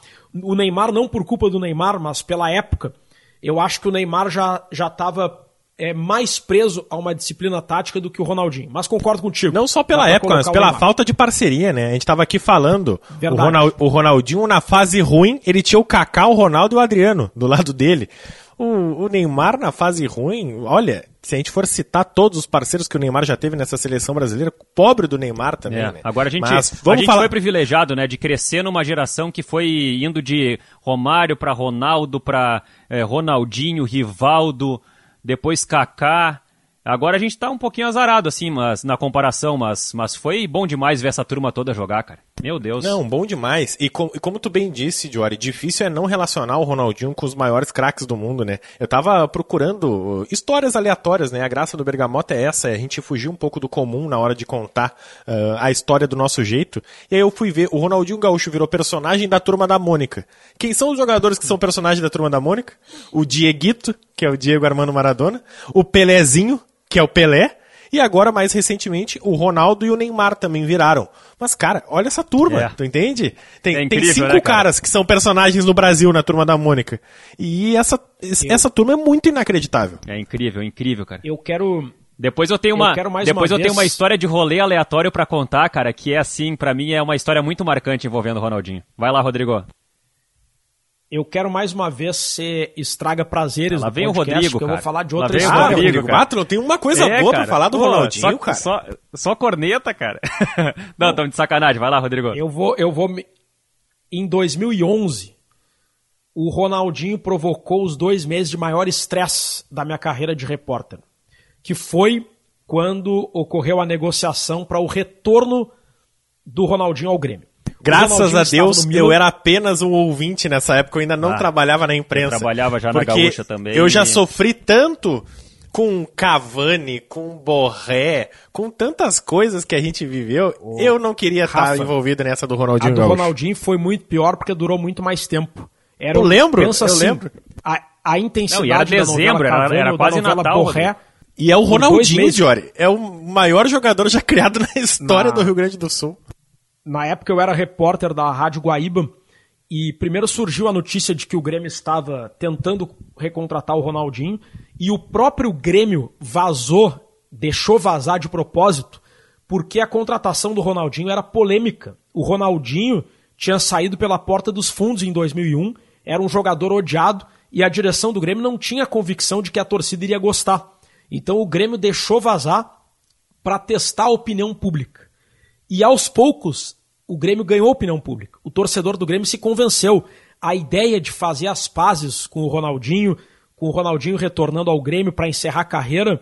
O Neymar, não por culpa do Neymar, mas pela época, eu acho que o Neymar já já estava é, mais preso a uma disciplina tática do que o Ronaldinho. Mas concordo contigo. Não só pela época, mas pela falta de parceria, né? A gente estava aqui falando, o, Ronald, o Ronaldinho na fase ruim, ele tinha o Kaká, o Ronaldo e o Adriano do lado dele. O, o, Neymar na fase ruim, olha, se a gente for citar todos os parceiros que o Neymar já teve nessa seleção brasileira, pobre do Neymar também, é, né? Agora a gente, Mas, vamos a gente falar... foi privilegiado, né, de crescer numa geração que foi indo de Romário para Ronaldo, para é, Ronaldinho, Rivaldo, depois Kaká, Agora a gente tá um pouquinho azarado, assim, mas na comparação, mas, mas foi bom demais ver essa turma toda jogar, cara. Meu Deus. Não, bom demais. E, com, e como tu bem disse, Jory, difícil é não relacionar o Ronaldinho com os maiores craques do mundo, né? Eu tava procurando histórias aleatórias, né? A graça do Bergamota é essa, é a gente fugir um pouco do comum na hora de contar uh, a história do nosso jeito. E aí eu fui ver, o Ronaldinho Gaúcho virou personagem da Turma da Mônica. Quem são os jogadores que são personagens da Turma da Mônica? O Dieguito, que é o Diego Armando Maradona. O Pelezinho, que é o Pelé, e agora, mais recentemente, o Ronaldo e o Neymar também viraram. Mas, cara, olha essa turma, é. tu entende? Tem, é incrível, tem cinco né, cara? caras que são personagens no Brasil na turma da Mônica. E essa, eu... essa turma é muito inacreditável. É incrível, incrível, cara. Eu quero. Depois eu tenho uma, eu depois uma eu vez... tenho uma história de rolê aleatório para contar, cara, que é assim, para mim é uma história muito marcante envolvendo o Ronaldinho. Vai lá, Rodrigo eu quero mais uma vez ser estraga prazeres Lá vem podcast, o Rodrigo, eu vou falar de outra história. Ah, Rodrigo, Rodrigo Bátalo, tem uma coisa é, boa cara. pra falar do Pô, Ronaldinho, só, cara. Só, só corneta, cara. Não, estamos de sacanagem. Vai lá, Rodrigo. Eu vou, eu vou... Em 2011, o Ronaldinho provocou os dois meses de maior estresse da minha carreira de repórter, que foi quando ocorreu a negociação para o retorno do Ronaldinho ao Grêmio. Graças a Deus, eu era apenas um ouvinte nessa época, eu ainda não ah, trabalhava na imprensa. trabalhava já na Gaúcha também. Eu já sofri tanto com Cavani, com Borré, com tantas coisas que a gente viveu, oh, eu não queria estar envolvido nessa do Ronaldinho. A do Gaúcho. Ronaldinho foi muito pior porque durou muito mais tempo. Era eu lembro, eu assim, lembro. A, a intensidade não, era dezembro, Cavani, era, era quase Natal. Borré, e é o Ronaldinho, Jory. É o maior jogador já criado na história na... do Rio Grande do Sul na época eu era repórter da Rádio Guaíba e primeiro surgiu a notícia de que o Grêmio estava tentando recontratar o Ronaldinho E o próprio Grêmio vazou, deixou vazar de propósito, porque a contratação do Ronaldinho era polêmica. O Ronaldinho tinha saído pela porta dos fundos em 2001, era um jogador odiado e a direção do Grêmio não tinha convicção de que a torcida iria gostar. Então o Grêmio deixou vazar para testar a opinião pública. E aos poucos, o Grêmio ganhou opinião pública. O torcedor do Grêmio se convenceu. A ideia de fazer as pazes com o Ronaldinho, com o Ronaldinho retornando ao Grêmio para encerrar a carreira,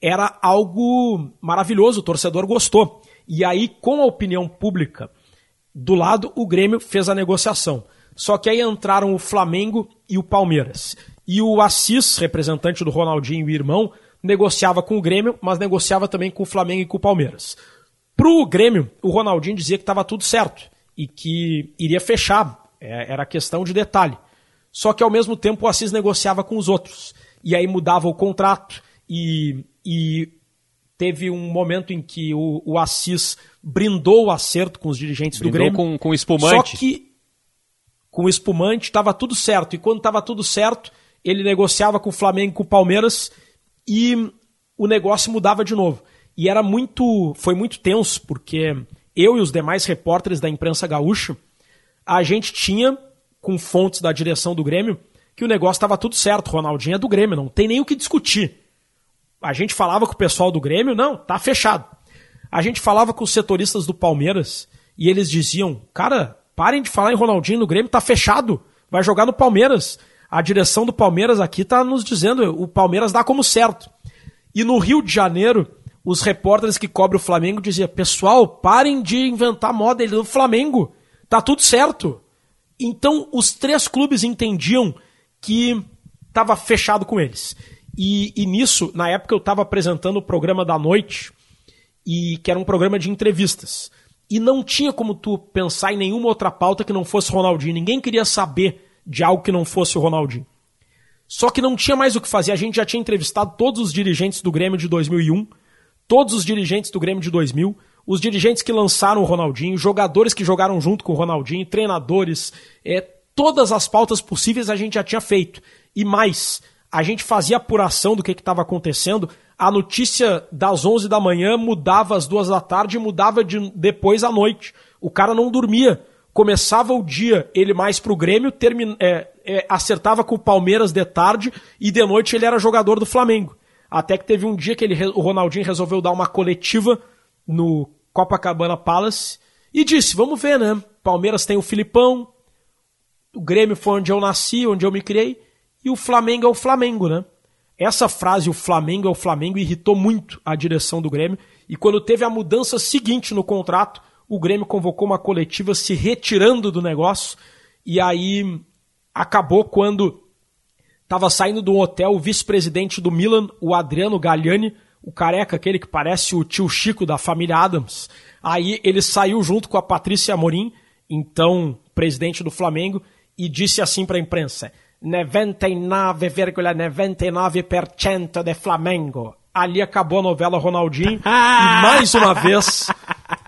era algo maravilhoso, o torcedor gostou. E aí, com a opinião pública do lado, o Grêmio fez a negociação. Só que aí entraram o Flamengo e o Palmeiras. E o Assis, representante do Ronaldinho e irmão, negociava com o Grêmio, mas negociava também com o Flamengo e com o Palmeiras. Pro Grêmio, o Ronaldinho dizia que estava tudo certo e que iria fechar. É, era questão de detalhe. Só que ao mesmo tempo o Assis negociava com os outros. E aí mudava o contrato e, e teve um momento em que o, o Assis brindou o acerto com os dirigentes brindou do Grêmio. Com, com espumante. Só que com espumante estava tudo certo. E quando estava tudo certo, ele negociava com o Flamengo e com o Palmeiras e o negócio mudava de novo. E era muito. Foi muito tenso, porque eu e os demais repórteres da imprensa gaúcha, a gente tinha, com fontes da direção do Grêmio, que o negócio estava tudo certo. Ronaldinho é do Grêmio, não tem nem o que discutir. A gente falava com o pessoal do Grêmio, não, tá fechado. A gente falava com os setoristas do Palmeiras e eles diziam: cara, parem de falar em Ronaldinho no Grêmio, tá fechado, vai jogar no Palmeiras. A direção do Palmeiras aqui tá nos dizendo: o Palmeiras dá como certo. E no Rio de Janeiro, os repórteres que cobrem o Flamengo diziam: pessoal, parem de inventar moda do Flamengo, tá tudo certo. Então os três clubes entendiam que estava fechado com eles. E, e, nisso, na época eu estava apresentando o programa da noite e que era um programa de entrevistas. E não tinha como tu pensar em nenhuma outra pauta que não fosse Ronaldinho. Ninguém queria saber de algo que não fosse o Ronaldinho. Só que não tinha mais o que fazer. A gente já tinha entrevistado todos os dirigentes do Grêmio de 2001, todos os dirigentes do Grêmio de 2000, os dirigentes que lançaram o Ronaldinho, jogadores que jogaram junto com o Ronaldinho, treinadores, é, todas as pautas possíveis a gente já tinha feito. E mais, a gente fazia apuração do que estava acontecendo a notícia das 11 da manhã mudava às duas da tarde mudava de, depois à noite. O cara não dormia. Começava o dia ele mais pro Grêmio, é, é, acertava com o Palmeiras de tarde e de noite ele era jogador do Flamengo. Até que teve um dia que ele, o Ronaldinho resolveu dar uma coletiva no Copacabana Palace e disse: Vamos ver, né? Palmeiras tem o Filipão, o Grêmio foi onde eu nasci, onde eu me criei, e o Flamengo é o Flamengo, né? Essa frase, o Flamengo é o Flamengo, irritou muito a direção do Grêmio. E quando teve a mudança seguinte no contrato, o Grêmio convocou uma coletiva se retirando do negócio. E aí acabou quando estava saindo do hotel o vice-presidente do Milan, o Adriano Galliani, o careca, aquele que parece o tio Chico da família Adams. Aí ele saiu junto com a Patrícia Amorim, então presidente do Flamengo, e disse assim para a imprensa: 99,99% de Flamengo. Ali acabou a novela Ronaldinho e mais uma vez,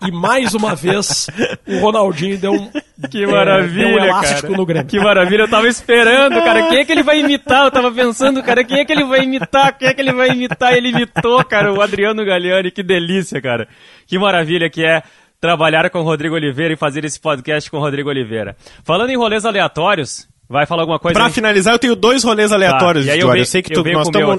e mais uma vez, o Ronaldinho deu um, que maravilha, é, um elástico cara. no Grêmio. Que maravilha, eu tava esperando, cara. Quem é que ele vai imitar? Eu tava pensando, cara, quem é que ele vai imitar? Quem é que ele vai imitar? Ele imitou, cara, o Adriano Galliani. Que delícia, cara. Que maravilha que é trabalhar com o Rodrigo Oliveira e fazer esse podcast com o Rodrigo Oliveira. Falando em rolês aleatórios, Vai falar alguma coisa? Pra aí? finalizar, eu tenho dois rolês aleatórios tá. de história. Eu, eu, sei que tu,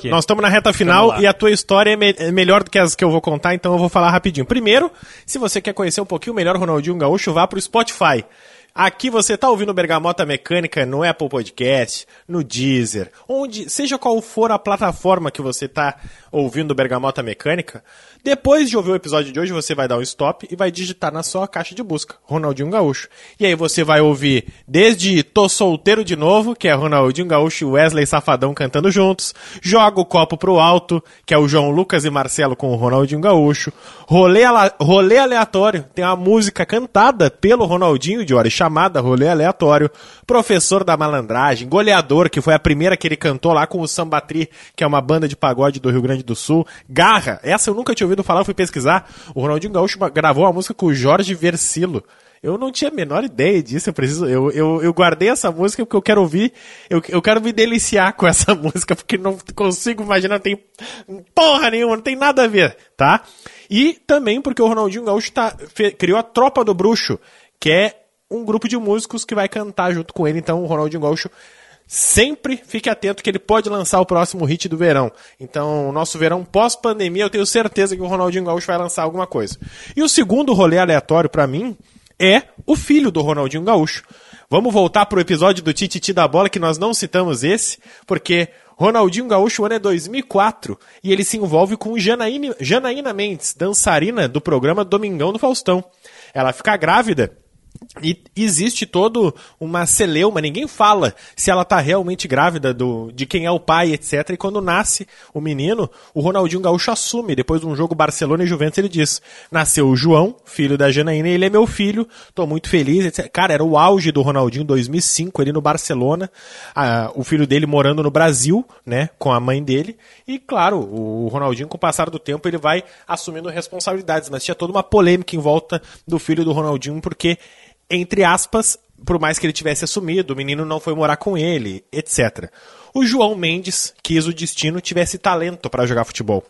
nós estamos na reta final e a tua história é, me, é, melhor do que as que eu vou contar, então eu vou falar rapidinho. Primeiro, se você quer conhecer um pouquinho melhor o Ronaldinho Gaúcho, vá pro Spotify. Aqui você está ouvindo Bergamota Mecânica no Apple Podcast, no Deezer, onde seja qual for a plataforma que você está ouvindo Bergamota Mecânica, depois de ouvir o episódio de hoje, você vai dar um stop e vai digitar na sua caixa de busca Ronaldinho Gaúcho. E aí você vai ouvir desde Tô Solteiro de Novo, que é Ronaldinho Gaúcho e Wesley Safadão cantando juntos, Joga o Copo pro Alto, que é o João Lucas e Marcelo com o Ronaldinho Gaúcho, Rolê, Rolê Aleatório, tem uma música cantada pelo Ronaldinho de Ori chamada Rolê Aleatório, Professor da Malandragem, Goleador, que foi a primeira que ele cantou lá com o Sambatri, que é uma banda de pagode do Rio Grande do Sul, Garra, essa eu nunca tinha ouvido falar, eu fui pesquisar, o Ronaldinho Gaúcho gravou uma música com o Jorge Versilo, Eu não tinha a menor ideia disso. Eu preciso. Eu, eu, eu guardei essa música porque eu quero ouvir. Eu, eu quero me deliciar com essa música, porque não consigo imaginar, não tem porra nenhuma, não tem nada a ver, tá? E também porque o Ronaldinho Gaúcho tá, criou a Tropa do Bruxo, que é um grupo de músicos que vai cantar junto com ele. Então o Ronaldinho Gaúcho sempre fique atento que ele pode lançar o próximo hit do verão. Então, nosso verão pós-pandemia, eu tenho certeza que o Ronaldinho Gaúcho vai lançar alguma coisa. E o segundo rolê aleatório para mim é o filho do Ronaldinho Gaúcho. Vamos voltar pro episódio do Tititi da Bola, que nós não citamos esse, porque Ronaldinho Gaúcho, o ano é 2004, e ele se envolve com Janaína, Janaína Mendes, dançarina do programa Domingão do Faustão. Ela fica grávida e existe todo uma celeuma, ninguém fala se ela está realmente grávida do, de quem é o pai, etc. E quando nasce o menino, o Ronaldinho Gaúcho assume. Depois de um jogo Barcelona e Juventus, ele diz: Nasceu o João, filho da Janaína, ele é meu filho, estou muito feliz, etc. Cara, era o auge do Ronaldinho 2005, ele no Barcelona, a, o filho dele morando no Brasil, né, com a mãe dele. E claro, o Ronaldinho, com o passar do tempo, ele vai assumindo responsabilidades, mas tinha toda uma polêmica em volta do filho do Ronaldinho, porque entre aspas, por mais que ele tivesse assumido, o menino não foi morar com ele, etc. O João Mendes quis o destino tivesse talento para jogar futebol.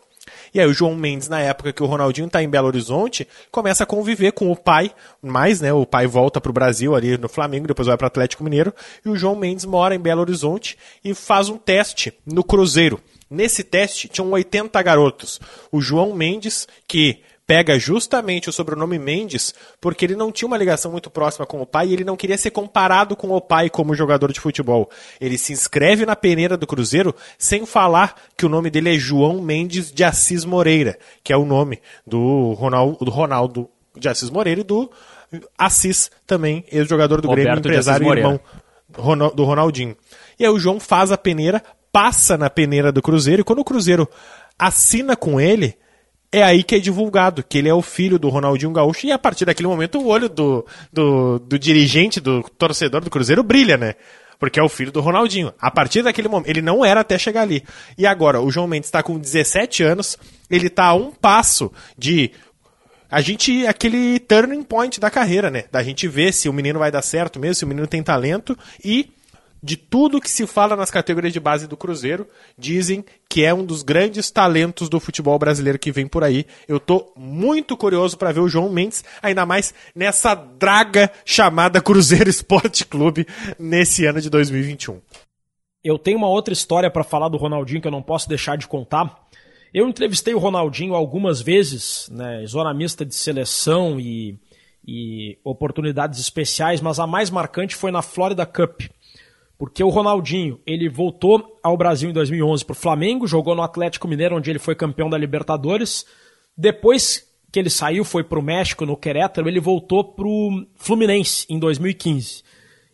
E aí o João Mendes, na época que o Ronaldinho está em Belo Horizonte, começa a conviver com o pai, mais, né, o pai volta para o Brasil ali no Flamengo, depois vai para o Atlético Mineiro, e o João Mendes mora em Belo Horizonte e faz um teste no Cruzeiro. Nesse teste tinham 80 garotos. O João Mendes, que pega justamente o sobrenome Mendes porque ele não tinha uma ligação muito próxima com o pai e ele não queria ser comparado com o pai como jogador de futebol. Ele se inscreve na peneira do Cruzeiro sem falar que o nome dele é João Mendes de Assis Moreira, que é o nome do Ronaldo, do Ronaldo de Assis Moreira e do Assis também, ex-jogador do Roberto Grêmio, empresário e irmão do Ronaldinho. E aí o João faz a peneira, passa na peneira do Cruzeiro e quando o Cruzeiro assina com ele, é aí que é divulgado que ele é o filho do Ronaldinho Gaúcho, e a partir daquele momento o olho do, do, do dirigente, do torcedor do Cruzeiro brilha, né? Porque é o filho do Ronaldinho. A partir daquele momento, ele não era até chegar ali. E agora, o João Mendes está com 17 anos, ele está a um passo de a gente aquele turning point da carreira, né? Da gente ver se o menino vai dar certo mesmo, se o menino tem talento e de tudo que se fala nas categorias de base do Cruzeiro, dizem que é um dos grandes talentos do futebol brasileiro que vem por aí. Eu tô muito curioso para ver o João Mendes, ainda mais nessa draga chamada Cruzeiro Esporte Clube nesse ano de 2021. Eu tenho uma outra história para falar do Ronaldinho que eu não posso deixar de contar. Eu entrevistei o Ronaldinho algumas vezes, né, zona mista de seleção e, e oportunidades especiais, mas a mais marcante foi na Florida Cup porque o Ronaldinho, ele voltou ao Brasil em 2011 para o Flamengo, jogou no Atlético Mineiro, onde ele foi campeão da Libertadores. Depois que ele saiu, foi para o México, no Querétaro, ele voltou para o Fluminense em 2015.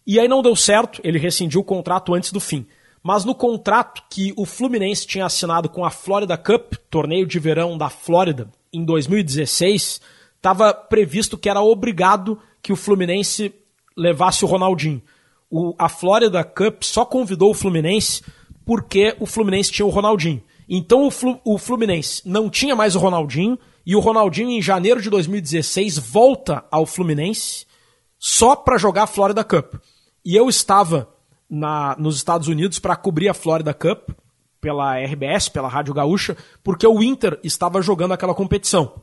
E aí não deu certo, ele rescindiu o contrato antes do fim. Mas no contrato que o Fluminense tinha assinado com a Florida Cup, torneio de verão da Flórida, em 2016, estava previsto que era obrigado que o Fluminense levasse o Ronaldinho o, a Florida Cup só convidou o Fluminense porque o Fluminense tinha o Ronaldinho. Então o, Flu, o Fluminense não tinha mais o Ronaldinho e o Ronaldinho em janeiro de 2016 volta ao Fluminense só para jogar a Florida Cup. E eu estava na, nos Estados Unidos para cobrir a Florida Cup pela RBS, pela Rádio Gaúcha, porque o Inter estava jogando aquela competição.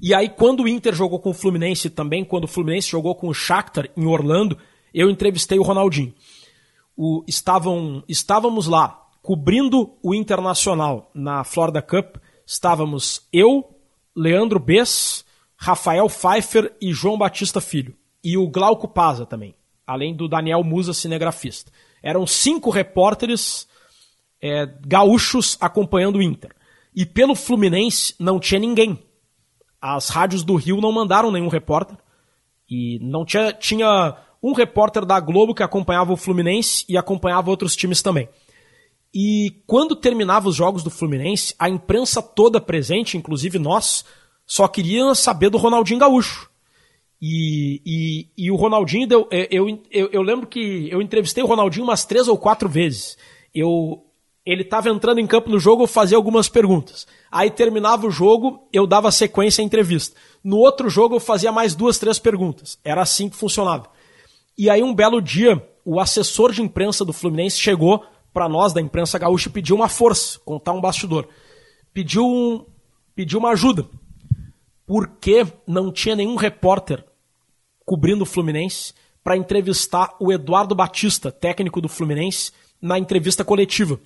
E aí, quando o Inter jogou com o Fluminense também, quando o Fluminense jogou com o Shakhtar em Orlando, eu entrevistei o Ronaldinho. O, estavam, estávamos lá cobrindo o Internacional na Florida Cup. Estávamos eu, Leandro Bess, Rafael Pfeiffer e João Batista Filho. E o Glauco Paza também, além do Daniel Musa, cinegrafista. Eram cinco repórteres é, gaúchos acompanhando o Inter. E pelo Fluminense não tinha ninguém. As rádios do Rio não mandaram nenhum repórter. E não tinha, tinha um repórter da Globo que acompanhava o Fluminense e acompanhava outros times também. E quando terminava os jogos do Fluminense, a imprensa toda presente, inclusive nós, só queria saber do Ronaldinho Gaúcho. E, e, e o Ronaldinho, deu, eu, eu, eu, lembro que eu entrevistei o Ronaldinho umas três ou quatro vezes. Eu, ele estava entrando em campo no jogo, eu fazia algumas perguntas. Aí terminava o jogo, eu dava sequência à entrevista. No outro jogo eu fazia mais duas, três perguntas. Era assim que funcionava. E aí um belo dia, o assessor de imprensa do Fluminense chegou para nós da imprensa gaúcha e pediu uma força, contar um bastidor. Pediu, um, pediu uma ajuda. Porque não tinha nenhum repórter cobrindo o Fluminense para entrevistar o Eduardo Batista, técnico do Fluminense, na entrevista coletiva.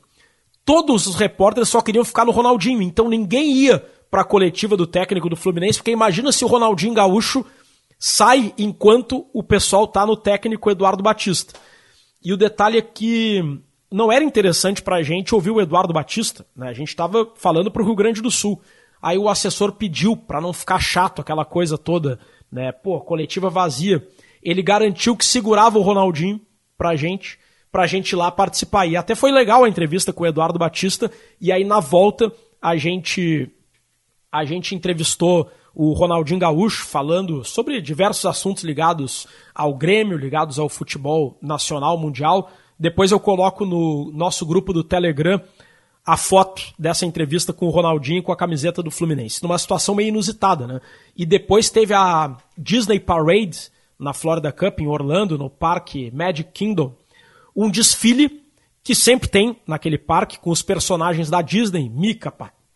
Todos os repórteres só queriam ficar no Ronaldinho, então ninguém ia para a coletiva do técnico do Fluminense, porque imagina se o Ronaldinho Gaúcho sai enquanto o pessoal tá no técnico Eduardo Batista. E o detalhe é que não era interessante para a gente ouvir o Eduardo Batista, né? A gente estava falando para o Rio Grande do Sul. Aí o assessor pediu para não ficar chato aquela coisa toda, né? Pô, coletiva vazia. Ele garantiu que segurava o Ronaldinho pra gente, pra gente ir lá participar. E até foi legal a entrevista com o Eduardo Batista. E aí na volta a gente a gente entrevistou o Ronaldinho Gaúcho falando sobre diversos assuntos ligados ao Grêmio, ligados ao futebol nacional, mundial. Depois eu coloco no nosso grupo do Telegram a foto dessa entrevista com o Ronaldinho com a camiseta do Fluminense, numa situação meio inusitada, né? E depois teve a Disney Parade na Florida Cup em Orlando, no parque Magic Kingdom, um desfile que sempre tem naquele parque com os personagens da Disney,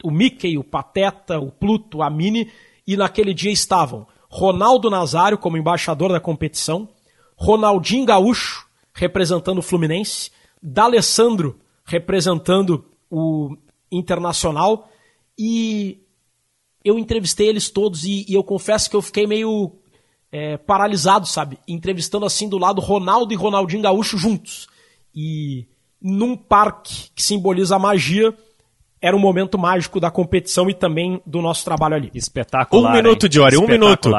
o Mickey, o Pateta, o Pluto, a Minnie, e naquele dia estavam Ronaldo Nazário como embaixador da competição, Ronaldinho Gaúcho representando o Fluminense, D'Alessandro representando o Internacional e eu entrevistei eles todos e, e eu confesso que eu fiquei meio é, paralisado, sabe? Entrevistando assim do lado Ronaldo e Ronaldinho Gaúcho juntos. E num parque que simboliza a magia, era um momento mágico da competição e também do nosso trabalho ali. Espetacular. Um minuto, Diori, um minuto.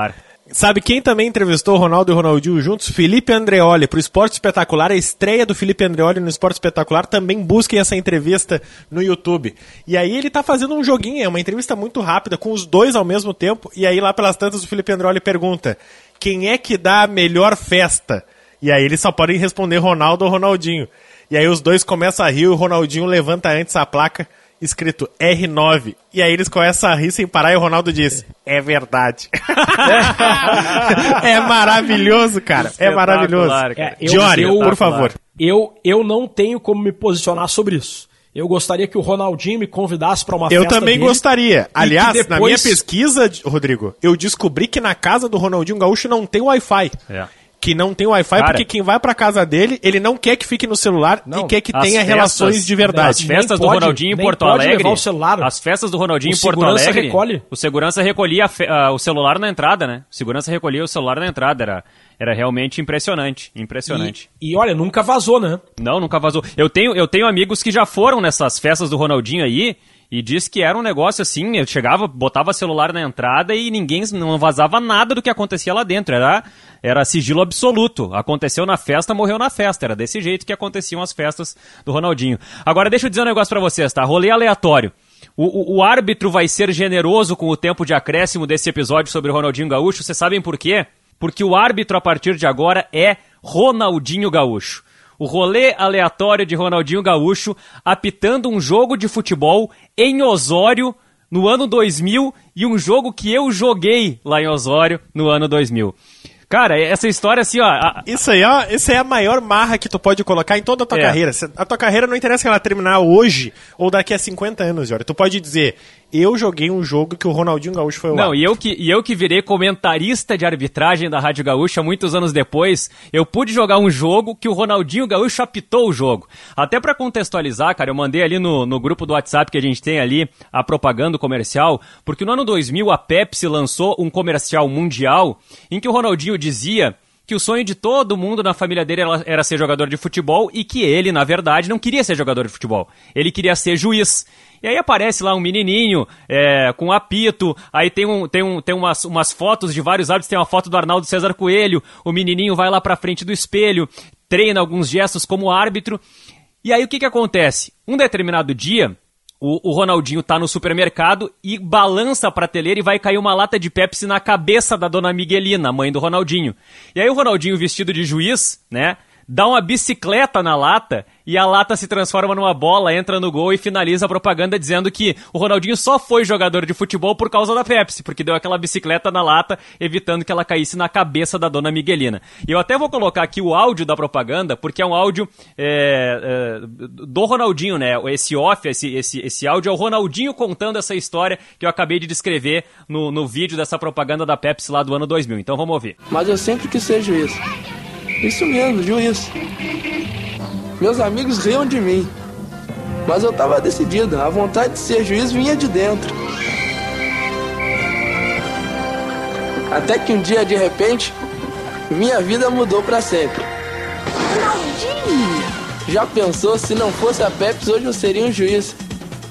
Sabe quem também entrevistou o Ronaldo e o Ronaldinho juntos? Felipe Andreoli, para o Esporte Espetacular, a estreia do Felipe Andreoli no Esporte Espetacular, também busquem essa entrevista no YouTube. E aí ele tá fazendo um joguinho, é uma entrevista muito rápida, com os dois ao mesmo tempo, e aí lá pelas tantas o Felipe Andreoli pergunta, quem é que dá a melhor festa? E aí eles só podem responder Ronaldo ou Ronaldinho. E aí os dois começam a rir, o Ronaldinho levanta antes a placa, escrito R9. E aí eles começam a rir sem parar e o Ronaldo diz: É verdade. é maravilhoso, cara. É maravilhoso. É, Jory, por favor. Eu, eu não tenho como me posicionar sobre isso. Eu gostaria que o Ronaldinho me convidasse para uma eu festa. Eu também dele, gostaria. Aliás, depois... na minha pesquisa, Rodrigo, eu descobri que na casa do Ronaldinho Gaúcho não tem Wi-Fi. É que não tem Wi-Fi, porque quem vai pra casa dele, ele não quer que fique no celular não, e quer que tenha festas, relações de verdade. As festas do Ronaldinho em Porto Alegre. O celular. As festas do Ronaldinho em Porto Alegre. Recolhe. O segurança recolhia uh, o celular na entrada, né? O segurança recolhia o celular na entrada. Era, era realmente impressionante. Impressionante. E, e, olha, nunca vazou, né? Não, nunca vazou. Eu tenho, eu tenho amigos que já foram nessas festas do Ronaldinho aí e disse que era um negócio assim, eu chegava, botava celular na entrada e ninguém não vazava nada do que acontecia lá dentro. Era, era sigilo absoluto. Aconteceu na festa, morreu na festa. Era desse jeito que aconteciam as festas do Ronaldinho. Agora deixa eu dizer um negócio para vocês, tá? Rolê aleatório. O, o, o, árbitro vai ser generoso com o tempo de acréscimo desse episódio sobre o Ronaldinho Gaúcho. Vocês sabem por quê? Porque o árbitro a partir de agora é Ronaldinho Gaúcho o rolê aleatório de Ronaldinho Gaúcho apitando um jogo de futebol em Osório no ano 2000 e um jogo que eu joguei lá em Osório no ano 2000. Cara, essa história assim, ó. A... Isso aí, ó, isso aí é a maior marra que tu pode colocar em toda a tua é. carreira. A tua carreira não interessa que ela terminar hoje ou daqui a 50 anos, Jora. Tu pode dizer, eu joguei um jogo que o Ronaldinho Gaúcho foi o Não, e eu, que, e eu que virei comentarista de arbitragem da Rádio Gaúcha muitos anos depois, eu pude jogar um jogo que o Ronaldinho Gaúcho apitou o jogo. Até para contextualizar, cara, eu mandei ali no, no grupo do WhatsApp que a gente tem ali a propaganda comercial, porque no ano 2000 a Pepsi lançou um comercial mundial em que o Ronaldinho dizia que o sonho de todo mundo na família dele era, era, ser jogador de futebol e que ele, na verdade, não queria ser jogador de futebol. Ele queria ser juiz. E aí aparece lá um menininho é, com apito, aí tem, um, tem, um, tem umas, umas fotos de vários árbitros, tem uma foto do Arnaldo César Coelho, o menininho vai lá pra frente do espelho, treina alguns gestos como árbitro. E aí o que que acontece? Um determinado dia, o, o, Ronaldinho tá no supermercado e balança a prateleira e vai cair uma lata de Pepsi na cabeça da dona Miguelina, mãe do Ronaldinho. E aí o Ronaldinho, vestido de juiz, né? Dá uma bicicleta na lata e a lata se transforma numa bola, entra no gol e finaliza a propaganda dizendo que o Ronaldinho só foi jogador de futebol por causa da Pepsi, porque deu aquela bicicleta na lata, evitando que ela caísse na cabeça da dona Miguelina. E eu até vou colocar aqui o áudio da propaganda, porque é um áudio é, é, do Ronaldinho, né? Esse off, esse, esse, esse áudio é o Ronaldinho contando essa história que eu acabei de descrever no, no vídeo dessa propaganda da Pepsi lá do ano 2000. Então vamos ouvir. Mas eu sempre quis ser juiz. Isso mesmo, juiz. Meus amigos riam de mim. Mas eu estava decidido, a vontade de ser juiz vinha de dentro. Até que um dia, de repente, minha vida mudou para sempre. Já pensou se não fosse a Pepsi, hoje eu seria um juiz?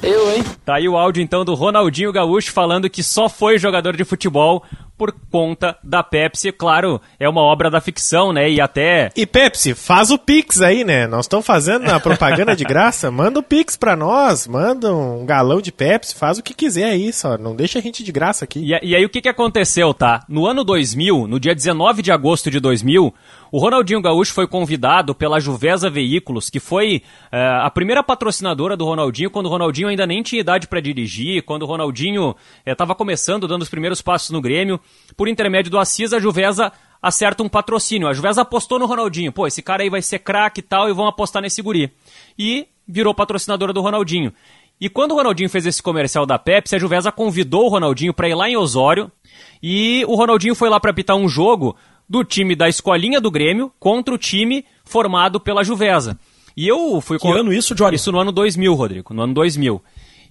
Eu, hein? Tá aí o áudio então do Ronaldinho Gaúcho falando que só foi jogador de futebol por conta da Pepsi. Claro, é uma obra da ficção, né? E até. E Pepsi, faz o Pix aí, né? Nós estamos fazendo a propaganda de graça. Manda o Pix pra nós, manda um galão de Pepsi, faz o que quiser aí, só. Não deixa a gente de graça aqui. E, e aí o que, que aconteceu, tá? No ano 2000, no dia 19 de agosto de 2000, o Ronaldinho Gaúcho foi convidado pela Juvesa Veículos, que foi é, a primeira patrocinadora do Ronaldinho, quando o Ronaldinho ainda nem tinha idade para dirigir, quando o Ronaldinho estava é, começando, dando os primeiros passos no Grêmio. Por intermédio do Assis, a Juvesa acerta um patrocínio. A Juvesa apostou no Ronaldinho. Pô, esse cara aí vai ser craque e tal, e vão apostar nesse guri. E virou patrocinadora do Ronaldinho. E quando o Ronaldinho fez esse comercial da Pepsi, a Juvesa convidou o Ronaldinho para ir lá em Osório. E o Ronaldinho foi lá para apitar um jogo do time da escolinha do Grêmio contra o time formado pela Juvesa. E eu fui... Que ano isso, Johnny? Isso no ano 2000, Rodrigo, no ano 2000.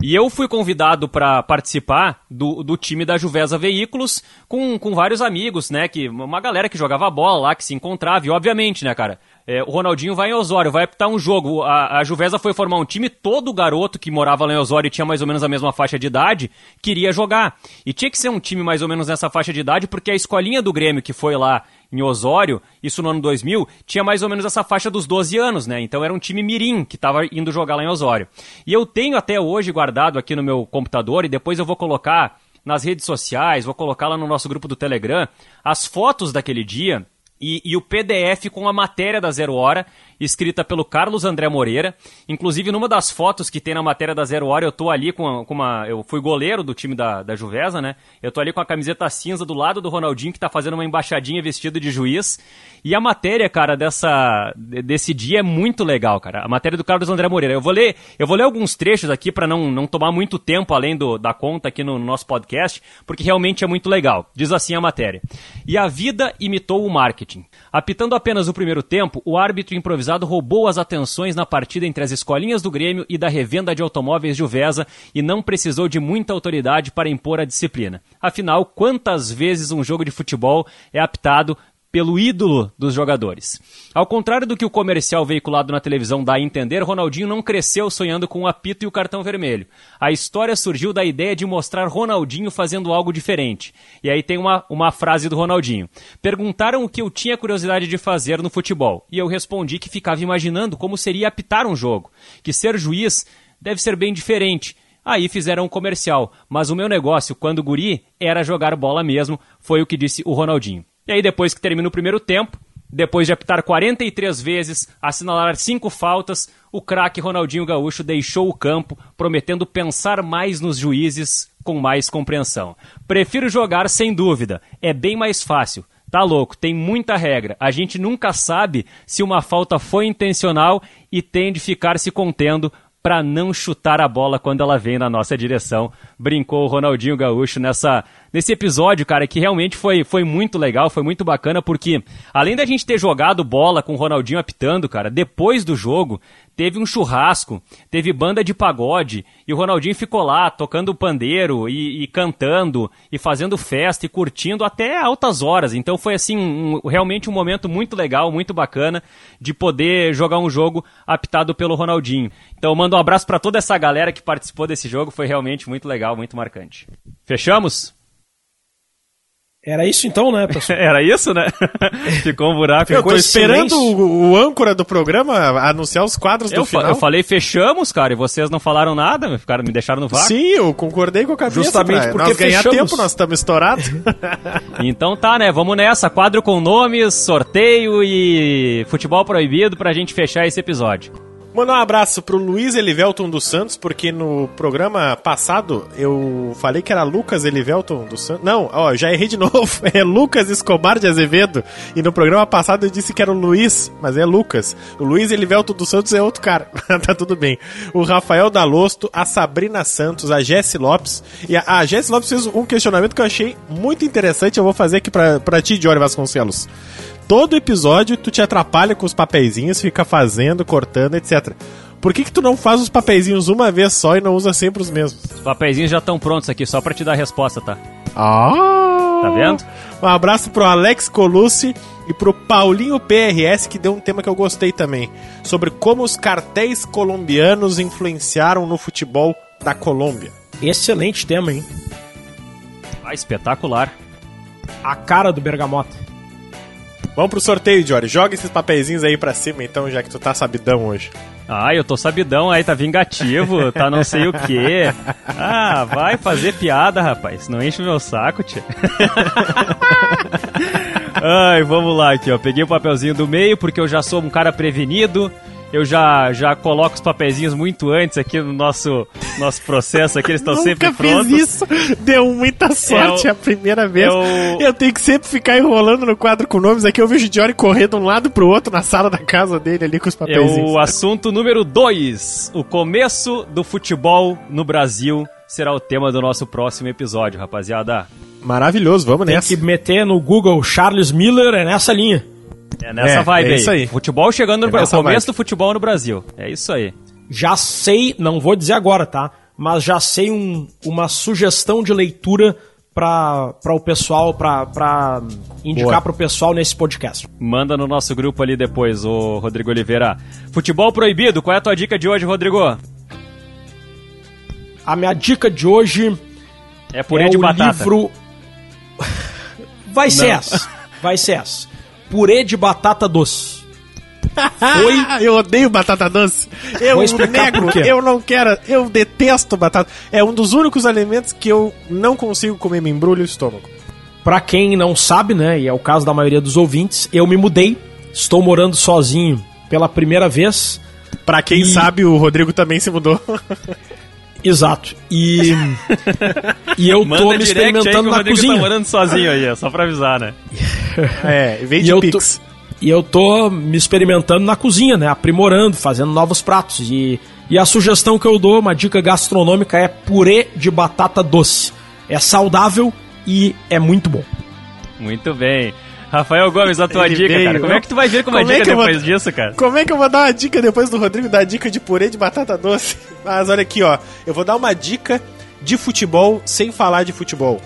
E eu fui convidado para participar do, do time da Juvesa Veículos com, com vários amigos, né? Que, uma galera que jogava bola lá, que se encontrava. E obviamente, né, cara? É, o Ronaldinho vai em Osório, vai apitar um jogo. A, a Juvesa foi formar um time, todo garoto que morava lá em Osório e tinha mais ou menos a mesma faixa de idade, queria jogar. E tinha que ser um time mais ou menos nessa faixa de idade, porque a escolinha do Grêmio que foi lá em Osório, isso no ano 2000, tinha mais ou menos essa faixa dos 12 anos, né? Então era um time mirim que estava indo jogar lá em Osório. E eu tenho até hoje guardado aqui no meu computador e depois eu vou colocar nas redes sociais, vou colocar lá no nosso grupo do Telegram, as fotos daquele dia e, e, o PDF com a matéria da Zero Hora, escrita pelo Carlos André Moreira. Inclusive, numa das fotos que tem na matéria da Zero Hora, eu tô ali com, com uma. Eu fui goleiro do time da, da Juvesa, né? Eu tô ali com a camiseta cinza do lado do Ronaldinho, que tá fazendo uma embaixadinha vestido de juiz. E a matéria, cara, dessa, desse dia é muito legal, cara. A matéria do Carlos André Moreira. Eu vou ler, eu vou ler alguns trechos aqui para não, não tomar muito tempo além do, da conta aqui no, no nosso podcast, porque realmente é muito legal. Diz assim a matéria. E a vida imitou o marketing. Apitando apenas o primeiro tempo, o árbitro improvisado roubou as atenções na partida entre as escolinhas do Grêmio e da revenda de automóveis de Uvesa e não precisou de muita autoridade para impor a disciplina. Afinal, quantas vezes um jogo de futebol é apitado pelo ídolo dos jogadores. Ao contrário do que o comercial veiculado na televisão dá a entender, Ronaldinho não cresceu sonhando com o apito e o cartão vermelho. A história surgiu da ideia de mostrar Ronaldinho fazendo algo diferente. E aí tem uma, uma frase do Ronaldinho. Perguntaram o que eu tinha curiosidade de fazer no futebol. E eu respondi que ficava imaginando como seria apitar um jogo. Que ser juiz deve ser bem diferente. Aí fizeram um comercial, mas o meu negócio, quando guri, era jogar bola mesmo, foi o que disse o Ronaldinho. E aí, depois que termina o primeiro tempo, depois de apitar 43 vezes, assinalar cinco faltas, o craque Ronaldinho Gaúcho deixou o campo, prometendo pensar mais nos juízes com mais compreensão. Prefiro jogar sem dúvida, é bem mais fácil. Tá louco, tem muita regra. A gente nunca sabe se uma falta foi intencional e tem de ficar se contendo para não chutar a bola quando ela vem na nossa direção. Brincou o Ronaldinho Gaúcho nessa nesse episódio, cara, que realmente foi, foi muito legal, foi muito bacana, porque além da gente ter jogado bola com o Ronaldinho apitando, cara, depois do jogo, teve um churrasco, teve banda de pagode, e o Ronaldinho ficou lá tocando pandeiro e, e cantando, e fazendo festa e curtindo até altas horas. Então foi assim, um, realmente um momento muito legal, muito bacana de poder jogar um jogo apitado pelo Ronaldinho. Então mando um abraço para toda essa galera que participou desse jogo, foi realmente muito legal, muito marcante. Fechamos? Era isso então, né, pessoal? Era isso, né? Ficou um buraco. Eu tô esperando o, o, âncora do programa anunciar os quadros eu do final. eu falei fechamos, cara, e vocês não falaram nada, me, ficaram, me deixaram no vácuo. Sim, eu concordei com a cabeça. Justamente pra porque nós ganhar tempo, nós estamos estourados. então tá, né, vamos nessa. Quadro com nomes, sorteio e futebol proibido pra gente fechar esse episódio. Mandar um abraço pro Luiz Elivelton dos Santos, porque no programa passado eu falei que era Lucas Elivelton dos Santos. Não, ó, já errei de novo. É Lucas Escobar de Azevedo. E no programa passado eu disse que era o Luiz, mas é Lucas. O Luiz Elivelton dos Santos é outro cara. tá tudo bem. O Rafael Dalosto, a Sabrina Santos, a Jesse Lopes. E a, a Jesse Lopes fez um questionamento que eu achei muito interessante. Eu vou fazer aqui pra, pra ti, Johnny Vasconcelos todo episódio tu te atrapalha com os papeizinhos, fica fazendo, cortando, etc. Por que, que tu não faz os papeizinhos uma vez só e não usa sempre os mesmos? Os papeizinhos já estão prontos aqui, só pra te dar a resposta, tá? Ah! Tá vendo? Um abraço pro Alex Colucci e pro Paulinho PRS, que deu um tema que eu gostei também. Sobre como os cartéis colombianos influenciaram no futebol da Colômbia. Excelente tema, hein? Ah, espetacular. A cara do Bergamota. Vamos pro sorteio, Jory. Joga esses papeizinhos aí pra cima, então, já que tu tá sabidão hoje. Ah, eu tô sabidão aí, tá vingativo, tá não sei o quê. Ah, vai fazer piada, rapaz. Não enche o meu saco, tia. Ai, vamos lá aqui, ó. Peguei o papelzinho do meio porque eu já sou um cara prevenido eu já, já coloco os papeizinhos muito antes aqui no nosso, nosso processo aqui, eles estão sempre prontos. Fiz isso, deu muita sorte é o, a primeira vez. É o... Eu tenho que sempre ficar enrolando no quadro com nomes aqui, eu vejo o Jory correr de um lado pro outro na sala da casa dele ali com os papeizinhos. É o assunto número 2, o começo do futebol no Brasil será o tema do nosso próximo episódio, rapaziada. Maravilhoso, vamos Tem nessa. Tem que meter no Google Charles Miller, é nessa linha. É nessa é, vibe é isso aí. Futebol chegando no é Brasil. Começo vibe. do futebol no Brasil. É isso aí. Já sei, não vou dizer agora, tá? Mas já sei um, uma sugestão de leitura para o pessoal, para indicar para o pessoal nesse podcast. Manda no nosso grupo ali depois, o Rodrigo Oliveira. Futebol proibido, qual é a tua dica de hoje, Rodrigo? A minha dica de hoje é purê é de batata. livro Vai ser essa. Vai ser essa purê de batata doce. Foi. eu odeio batata doce. Eu nego, eu não quero, eu detesto batata. É um dos únicos alimentos que eu não consigo comer, me embrulha o estômago. Pra quem não sabe, né, e é o caso da maioria dos ouvintes, eu me mudei, estou morando sozinho pela primeira vez. Pra quem e... sabe, o Rodrigo também se mudou. Exato. E. e eu tô me experimentando na cozinha. Tá morando sozinho aí, só pra avisar, né? é, vem de e Pix. Tô, e eu tô me experimentando na cozinha, né? Aprimorando, fazendo novos pratos. E, e a sugestão que eu dou, uma dica gastronômica, é purê de batata doce. É saudável e é muito bom. Muito bem. Rafael Gomes, a tua Ele dica, veio. cara. Como é que tu vai ver com uma como é dica é depois vou... disso, cara? Como é que eu vou dar uma dica depois do Rodrigo dar dica de purê de batata doce? Mas olha aqui, ó. Eu vou dar uma dica de futebol sem falar de futebol.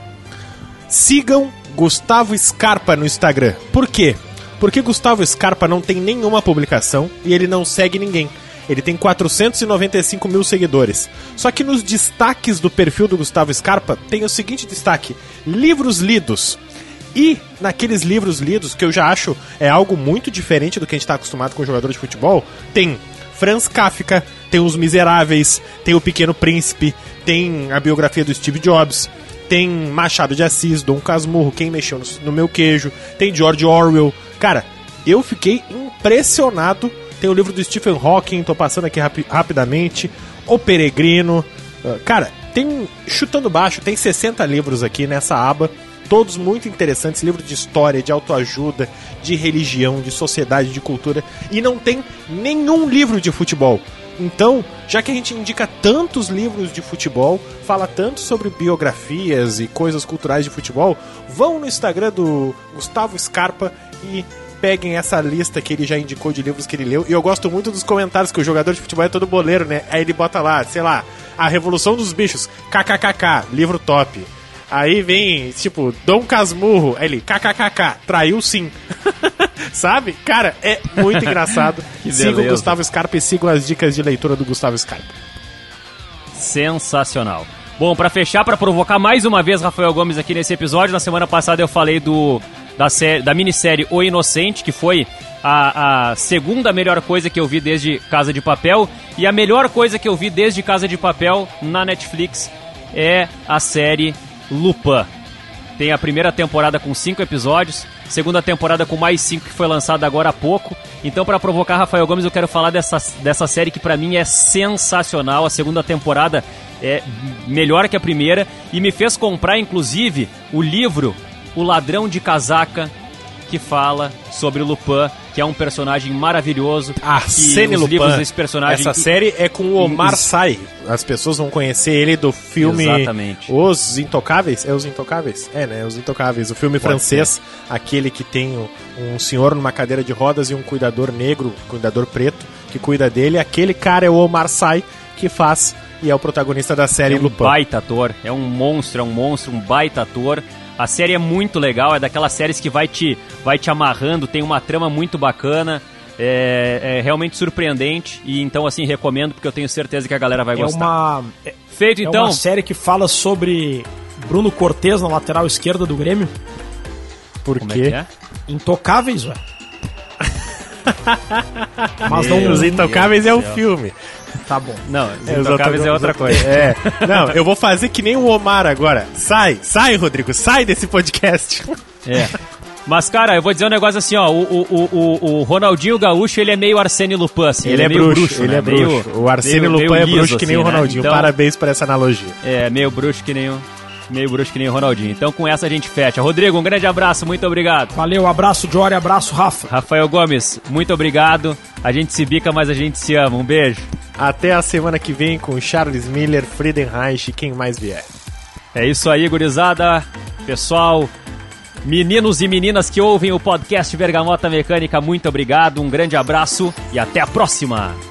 Sigam Gustavo Scarpa no Instagram. Por quê? Porque Gustavo Scarpa não tem nenhuma publicação e ele não segue ninguém. Ele tem 495 mil seguidores. Só que nos destaques do perfil do Gustavo Scarpa tem o seguinte destaque: livros lidos. E naqueles livros lidos, que eu já acho é algo muito diferente do que a gente está acostumado com jogador de futebol, tem Franz Kafka, tem Os Miseráveis, tem O Pequeno Príncipe, tem a biografia do Steve Jobs, tem Machado de Assis, Dom Casmurro, Quem Mexeu no, no Meu Queijo, tem George Orwell. Cara, eu fiquei impressionado. Tem o livro do Stephen Hawking, tô passando aqui rapi rapidamente. O Peregrino. Uh, cara, tem, chutando baixo, tem 60 livros aqui nessa aba. Todos muito interessantes, livros de história, de autoajuda, de religião, de sociedade, de cultura. E não tem nenhum livro de futebol. Então, já que a gente indica tantos livros de futebol, fala tanto sobre biografias e coisas culturais de futebol, vão no Instagram do Gustavo Scarpa e peguem essa lista que ele já indicou de livros que ele leu. E eu gosto muito dos comentários, que o jogador de futebol é todo boleiro, né? Aí ele bota lá, sei lá, A Revolução dos Bichos, kkkk, livro top. Aí vem, tipo, Dom Casmurro, aí ele, kkkk, traiu sim. Sabe? Cara, é muito engraçado. sigam o Gustavo Scarpa e sigam as dicas de leitura do Gustavo Scarpa. Sensacional. Bom, para fechar, para provocar mais uma vez Rafael Gomes aqui nesse episódio, na semana passada eu falei do da, série, da minissérie O Inocente, que foi a, a, segunda melhor coisa que eu vi desde Casa de Papel. E a melhor coisa que eu vi desde Casa de Papel na Netflix é a série Lupin. Tem a primeira temporada com cinco episódios, segunda temporada com mais cinco que foi lançada agora há pouco. Então, para provocar Rafael Gomes, eu quero falar dessa, dessa série que para mim é sensacional. A segunda temporada é melhor que a primeira e me fez comprar, inclusive, o livro O Ladrão de Casaca, que fala sobre Lupin, que é um personagem maravilhoso. Arsene Lupin. Livros desse personagem Essa série é com o Omar Sy. As pessoas vão conhecer ele do filme Exatamente. Os Intocáveis. É Os Intocáveis? É, né? Os Intocáveis. O filme Pode francês, ser. aquele que tem um senhor numa cadeira de rodas e um cuidador negro, cuidador preto, que cuida dele. Aquele cara é o Omar Sy, que faz e é o protagonista da série é um Lupin. baita ator, é um monstro, é um monstro, um baita ator. A série é muito legal, é daquelas séries que vai te, vai te amarrando, tem uma trama muito bacana. É, é, realmente surpreendente e então assim recomendo porque eu tenho certeza que a galera vai é gostar. Uma, é, Feito então. É uma série que fala sobre Bruno Cortez na lateral esquerda do Grêmio. Por Como quê? É, é Intocáveis, ué. Mas não, Os Intocáveis é o filme. Tá bom. Não, os é, intocáveis é outra coisa. É. Não, eu vou fazer que nem o Omar agora. Sai, sai, Rodrigo, sai desse podcast. É. Mas, cara, eu vou dizer um negócio assim, ó. O, o, o, o Ronaldinho Gaúcho, ele é meio Arsene Lupin, assim. Ele, ele é, é meio bruxo, bruxo ele né? é bruxo. Meio, o Arsene meio, Lupin meio é bruxo que nem assim, o Ronaldinho. Né? Então, Parabéns por essa analogia. É, meio bruxo que nem o meio bruxo que nem o Ronaldinho. Então com essa a gente fecha. Rodrigo, um grande abraço, muito obrigado. Valeu, abraço Jory, abraço Rafa. Rafael Gomes, muito obrigado. A gente se bica, mas a gente se ama. Um beijo. Até a semana que vem com Charles Miller, Friedenreich e quem mais vier. É isso aí, gurizada. Pessoal, meninos e meninas que ouvem o podcast Bergamota Mecânica, muito obrigado, um grande abraço e até a próxima.